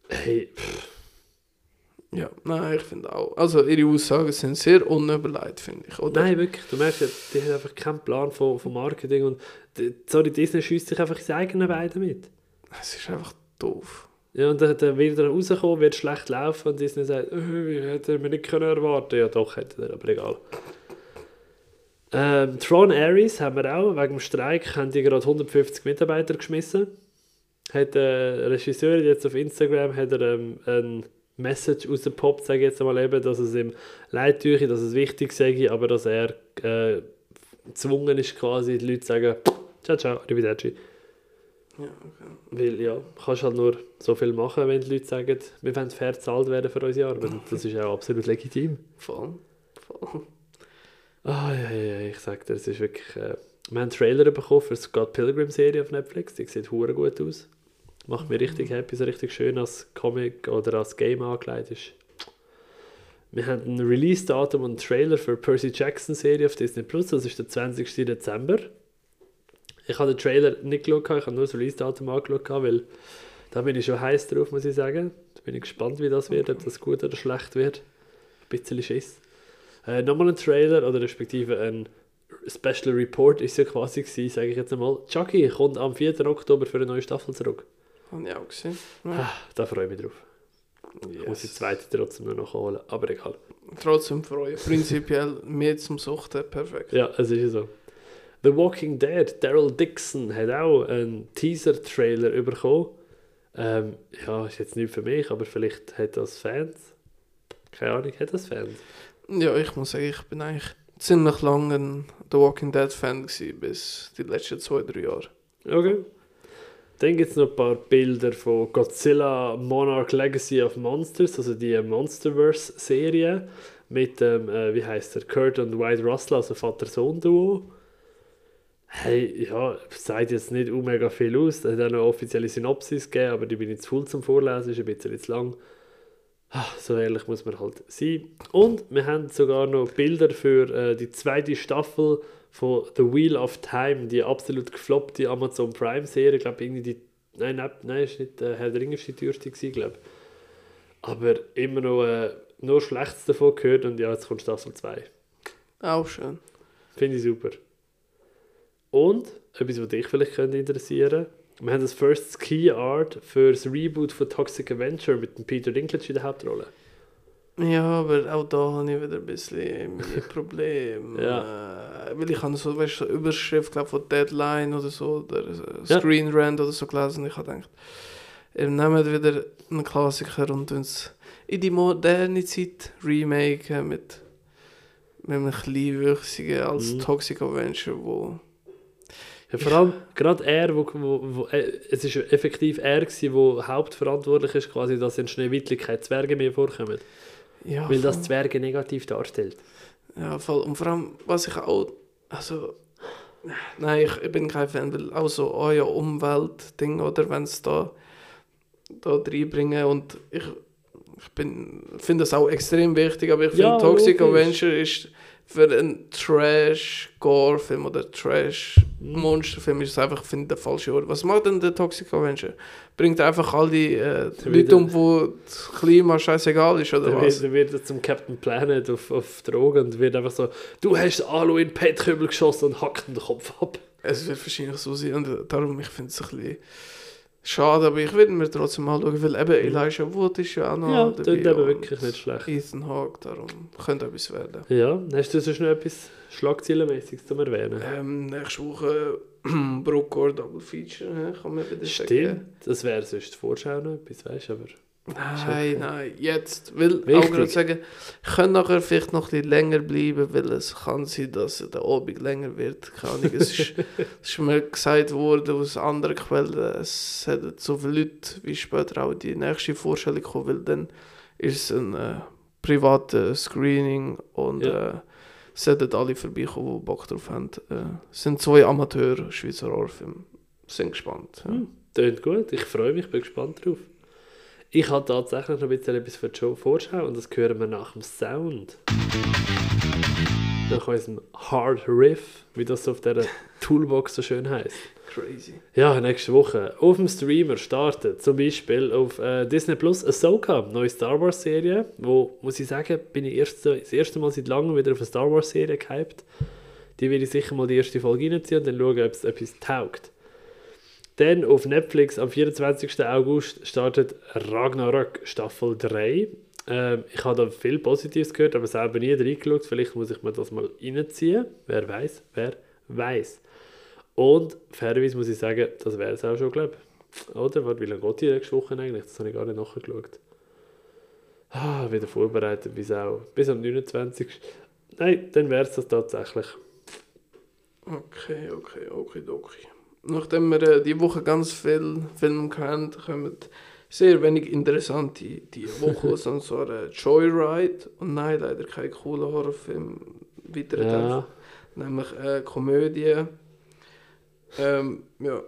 hey, pff, Ja, nein, ich finde auch. Also ihre Aussagen sind sehr unüberlegt, finde ich. Oder? nein, wirklich, du merkst ja, die hat einfach keinen Plan von, von Marketing und, die- sorry, Disney schießt sich einfach ins eigene Bein damit. Es ist einfach doof. Ja, und dann, wird er rauskommen, wird schlecht laufen und Disney sagt, äh, wie hätte mir nicht können erwarten Ja, doch, hätte er, aber egal. Ähm, Tron Ares haben wir auch, wegen dem Streik haben die gerade 150 Mitarbeiter geschmissen. Hat der Regisseur jetzt auf Instagram hat er, ähm, ein Message rausgepoppt, sage ich jetzt mal eben, dass es ihm leid tue, dass es wichtig sei, aber dass er äh, gezwungen ist quasi, die Leute zu sagen, ciao, ciao, arrivederci. Ja, okay. Weil ja, kannst halt nur so viel machen, wenn die Leute sagen, wir wollen fair bezahlt werden für unsere Arbeit. Und Das ist auch absolut legitim. Voll. Voll. Ah, ja, ja, ja, ich sag dir, es ist wirklich... Äh, wir haben einen Trailer bekommen für die Scott Pilgrim-Serie auf Netflix. Die sieht hure gut aus. Macht mich richtig happy, so richtig schön als Comic oder als Game angelegt ist. Wir haben ein Release-Datum und einen Trailer für die Percy Jackson-Serie auf Disney+. Plus. Das ist der 20. Dezember. Ich habe den Trailer nicht geschaut, ich habe nur das Release-Datum angeschaut, weil da bin ich schon heiß drauf, muss ich sagen. Da bin ich gespannt, wie das wird, ob das gut oder schlecht wird. Ein bisschen Schiss. Äh, nochmal ein Trailer oder respektive ein Special Report ist ja quasi gewesen, sage ich jetzt einmal. Chucky kommt am 4. Oktober für eine neue Staffel zurück. Habe ich auch gesehen. Ah, Ja. da freue ich mich drauf. Ich muss die Yes. zweite trotzdem nur noch holen, aber egal. Trotzdem freue ich Prinzipiell mehr zum Suchten, perfekt. Ja, es ist ja so. The Walking Dead, Daryl Dixon hat auch einen Teaser-Trailer bekommen. Ähm, ja, ist jetzt nicht für mich, aber vielleicht hat das Fans. Keine Ahnung, hat das Fans? Ja, ich muss sagen, ich bin eigentlich ziemlich lange ein The Walking Dead Fan gewesen, bis die letzten zwei, drei Jahre. Okay. Dann gibt es noch ein paar Bilder von Godzilla Monarch Legacy of Monsters, also die Monsterverse-Serie mit dem, äh, wie heißt der, Kurt und White Russell, also Vater-Sohn-Duo. Hey, ja, sagt jetzt nicht uh, mega viel aus. Es hat auch noch offizielle Synopsis gegeben, aber die bin ich zu voll zum Vorlesen, ist ein bisschen zu lang. Ah, So ehrlich muss man halt sein. Und wir haben sogar noch Bilder für äh, die zweite Staffel von The Wheel of Time, die absolut gefloppte Amazon Prime-Serie. Ich glaube, irgendwie die. Nein, nein, nein, ist nicht äh, Herr der Ringe die teuerste glaube Aber immer noch äh, nur Schlechtes davon gehört und ja, jetzt kommt Staffel 2. Auch schön. Finde ich super. Und, etwas, was dich vielleicht könnte interessieren wir haben das First Key Art für das Reboot von Toxic Avenger mit dem Peter Dinklage in der Hauptrolle. Ja, aber auch da habe ich wieder ein bisschen Probleme. Ja. Äh, weil ich habe so, weißt so Überschrift glaub, von Deadline oder so, oder Ja. Screen Rant oder so gelesen. Ich habe gedacht, ihr nehmt wieder einen Klassiker und uns in die moderne Zeit remaken mit, mit einem kleinwüchsigen als Mhm. Toxic Avenger, wo... Ja, vor allem gerade er, wo, wo, wo, äh, es ist effektiv er gewesen, wo hauptverantwortlich ist, quasi, dass in Schneewittli keine Zwerge mehr vorkommen. Ja, Weil das. Zwerge negativ darstellt. Ja, voll. Und vor allem, was ich auch. Also. Nein, ich, ich bin kein Fan, weil auch so euer Umweltding, oder wenn es da, da reinbringen und ich, ich bin finde das auch extrem wichtig, aber ich finde Ja, Toxic. Avenger ist für einen Trash-Gore-Film oder Trash-Monster-Film ist es einfach, finde ich, der falsche Ort. Was macht denn der Toxic Avenger? Bringt einfach all die äh, Der Leute um, wo das Klima scheißegal ist, oder Dann was? wird, dann wird zum Captain Planet auf, auf Drogen und wird einfach so, du hast Alu in den Pettkübel geschossen und hackt den Kopf ab. Es wird wahrscheinlich so sein und darum, ich finde es ein bisschen schade, aber ich würde mir trotzdem mal schauen, weil eben Elijah Wood ist ja auch noch Ja, das eben und wirklich nicht schlecht. Ethan Hawke, darum könnte etwas werden. Ja, hast du sonst noch etwas Schlagzeilenmäßiges zum Erwähnen? Ähm, nächste Woche Brookcore Double Feature, kann man wieder sagen. Stimmt, das wäre sonst die Vorschau noch etwas, weißt du, aber... Nein, nein, jetzt. Will Wichtig. auch gerade sagen, ich kann nachher vielleicht noch ein bisschen länger bleiben, weil es kann sein, dass der Abend länger wird. Keine Ahnung, es ist, es ist mir gesagt worden aus anderen Quellen, es hätten so viele Leute wie später auch die nächste Vorstellung kommen, weil dann ist es ein äh, privates Screening und Ja. äh, es sollten alle vorbeikommen, die Bock drauf haben. Äh, es sind zwei Amateur Schweizer Horrorfilme. Sind gespannt. Ja. Hm, Tönt gut, ich freue mich, bin gespannt drauf. Ich habe tatsächlich noch ein bisschen etwas für die Vorschau und das hören wir nach dem Sound. Nach unserem Hard Riff, wie das auf dieser Toolbox so schön heißt. Crazy. Ja, nächste Woche auf dem Streamer startet zum Beispiel auf äh, Disney Plus Ahsoka, neue Star Wars Serie, wo, muss ich sagen, bin ich erst, das erste Mal seit langem wieder auf eine Star Wars Serie gehypt. Die werde ich sicher mal die erste Folge reinziehen und dann schauen, ob es etwas taugt. Dann auf Netflix am 24. August startet Ragnarök Staffel 3. Ähm, ich habe da viel Positives gehört, aber selber nie reingeschaut. Vielleicht muss ich mir das mal reinziehen. Wer weiß, wer weiß. Und fairerweise muss ich sagen, das wäre es auch schon, glaube ich. Oder? Warte, wie lange geht die nächste Woche eigentlich? Das habe ich gar nicht nachgeschaut. Ah, wieder vorbereitet bis auch. Bis am 29. Nein, dann wäre es das tatsächlich. Okay, okay, okay, okay. Nachdem wir äh, die Woche ganz viel Filme kennen, kommen sehr wenig interessante die Woche aus, und zwar äh, Joyride und nein, leider kein cooler Horrorfilm weiter Ja, nämlich äh, Komödie. Ähm, ja,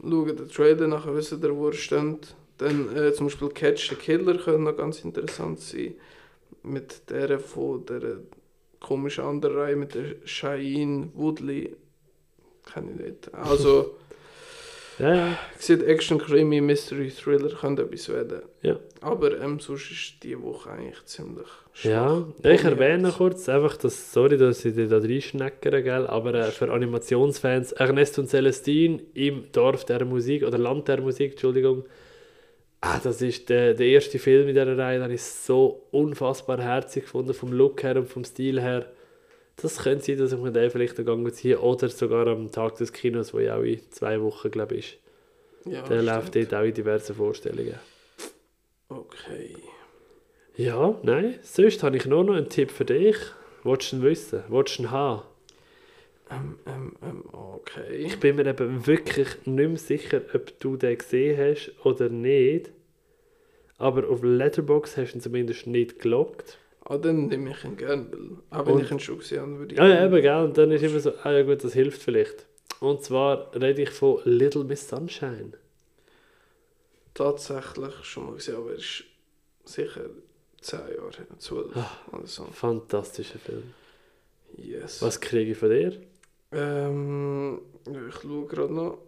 schauen den Trailer nachher, wissen ihr, wo er steht. Dann äh, zum Beispiel Catch the Killer könnte noch ganz interessant sein. Mit der von der komischen anderen Reihe, mit der Cheyenne Woodley. Kann ich nicht. Also, ja, ja. sieht Action, Krimi, Mystery, Thriller, könnte etwas werden. Ja. Aber ähm, sonst ist die Woche eigentlich ziemlich Ja, schwach. ich erwähne kurz einfach, dass, sorry, dass ich dich da reinschneckere, gell, aber äh, für Animationsfans, Ernest und Celestine im Dorf der Musik, oder Land der Musik, Entschuldigung, ah, das ist der, der erste Film in dieser Reihe, den ich so unfassbar herzig gefunden, vom Look her und vom Stil her. Das könnte sein, dass ich mir den vielleicht Gang ziehe, oder sogar am Tag des Kinos, wo ja auch in zwei Wochen, glaube ich, ist. Ja, Der läuft dort auch in diversen Vorstellungen. Okay. Ja, nein, sonst habe ich nur noch einen Tipp für dich. Wolltest du ihn wissen? Wolltest du ihn haben? Ähm, ähm, ähm, okay. Ich bin mir eben wirklich nicht mehr sicher, ob du den gesehen hast oder nicht. Aber auf Letterbox hast du ihn zumindest nicht gelockt. Ah, dann nehme ich ihn gerne, weil auch wenn Und- ich ihn schon gesehen habe, würde ich Ja, ja, eben, gell? Und dann ist immer so, ah ja gut, das hilft vielleicht. Und zwar rede ich von Little Miss Sunshine. tatsächlich schon mal gesehen, aber er ist sicher 10 Jahre her, 12 Ah. oder so. Fantastischer Film. Yes. Was kriege ich von dir? Ähm, ich schaue gerade noch.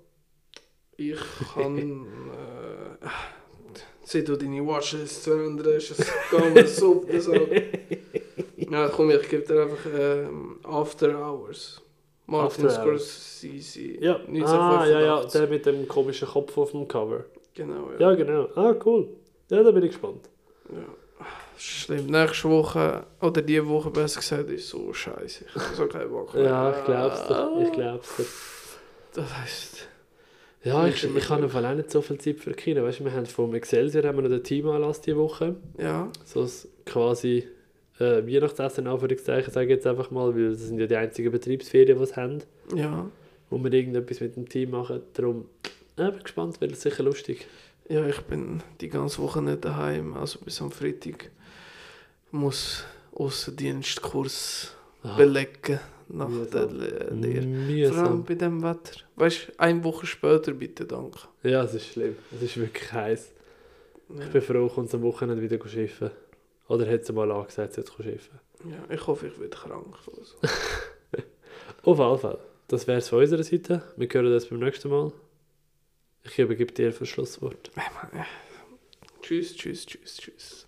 Ich kann. äh, Seit du deine Watchlist zu ändern hast, es geht mir so auf den Sack. Ja, komm, ich gebe dir einfach ähm, After Hours. Martin After. Scorsese. Ja, ah, ja, ja, 1985. der mit dem komischen Kopf auf dem Cover. Genau, ja. Ja, genau. Ah, cool. Ja, da bin ich gespannt. ja. Schlimm. Nächste Woche, oder die Woche besser gesagt, ist so scheiße. Ich habe so keinen Bock mehr. Ja, ich glaub's dir. Ich glaub's dir. Das heisst, Ja, Ich ich, ich habe im Fall auch nicht so viel Zeit für Kino. Weißt wir haben vom Excelsior haben wir noch den Teamanlass diese Woche. ja, So quasi äh, Weihnachtsessen, Anführungszeichen, sage ich jetzt einfach mal, weil das sind ja die einzigen Betriebsferien, die sie haben, ja. wo wir irgendetwas mit dem Team machen. Darum, ich bin gespannt, wird sicher lustig. Ja, ich bin die ganze Woche nicht daheim, also bis am Freitag muss Außendienstkurs Ah, belegen nach mühsam. der Lehre. Vor allem Mühsam. bei dem Wetter. Weißt du, eine Woche später bitte, danke. Ja, es ist schlimm. Es ist wirklich heiß. Ja. Ich bin froh, kommt am Wochenende wieder schiffen. Oder hat sie mal angesagt, sie schiffen. ja, ich hoffe, ich werde krank. oder so. Auf jeden Fall. Das wäre es von unserer Seite. Wir hören das beim nächsten Mal. Ich übergebe dir das Schlusswort. Tschüss, tschüss, tschüss, tschüss.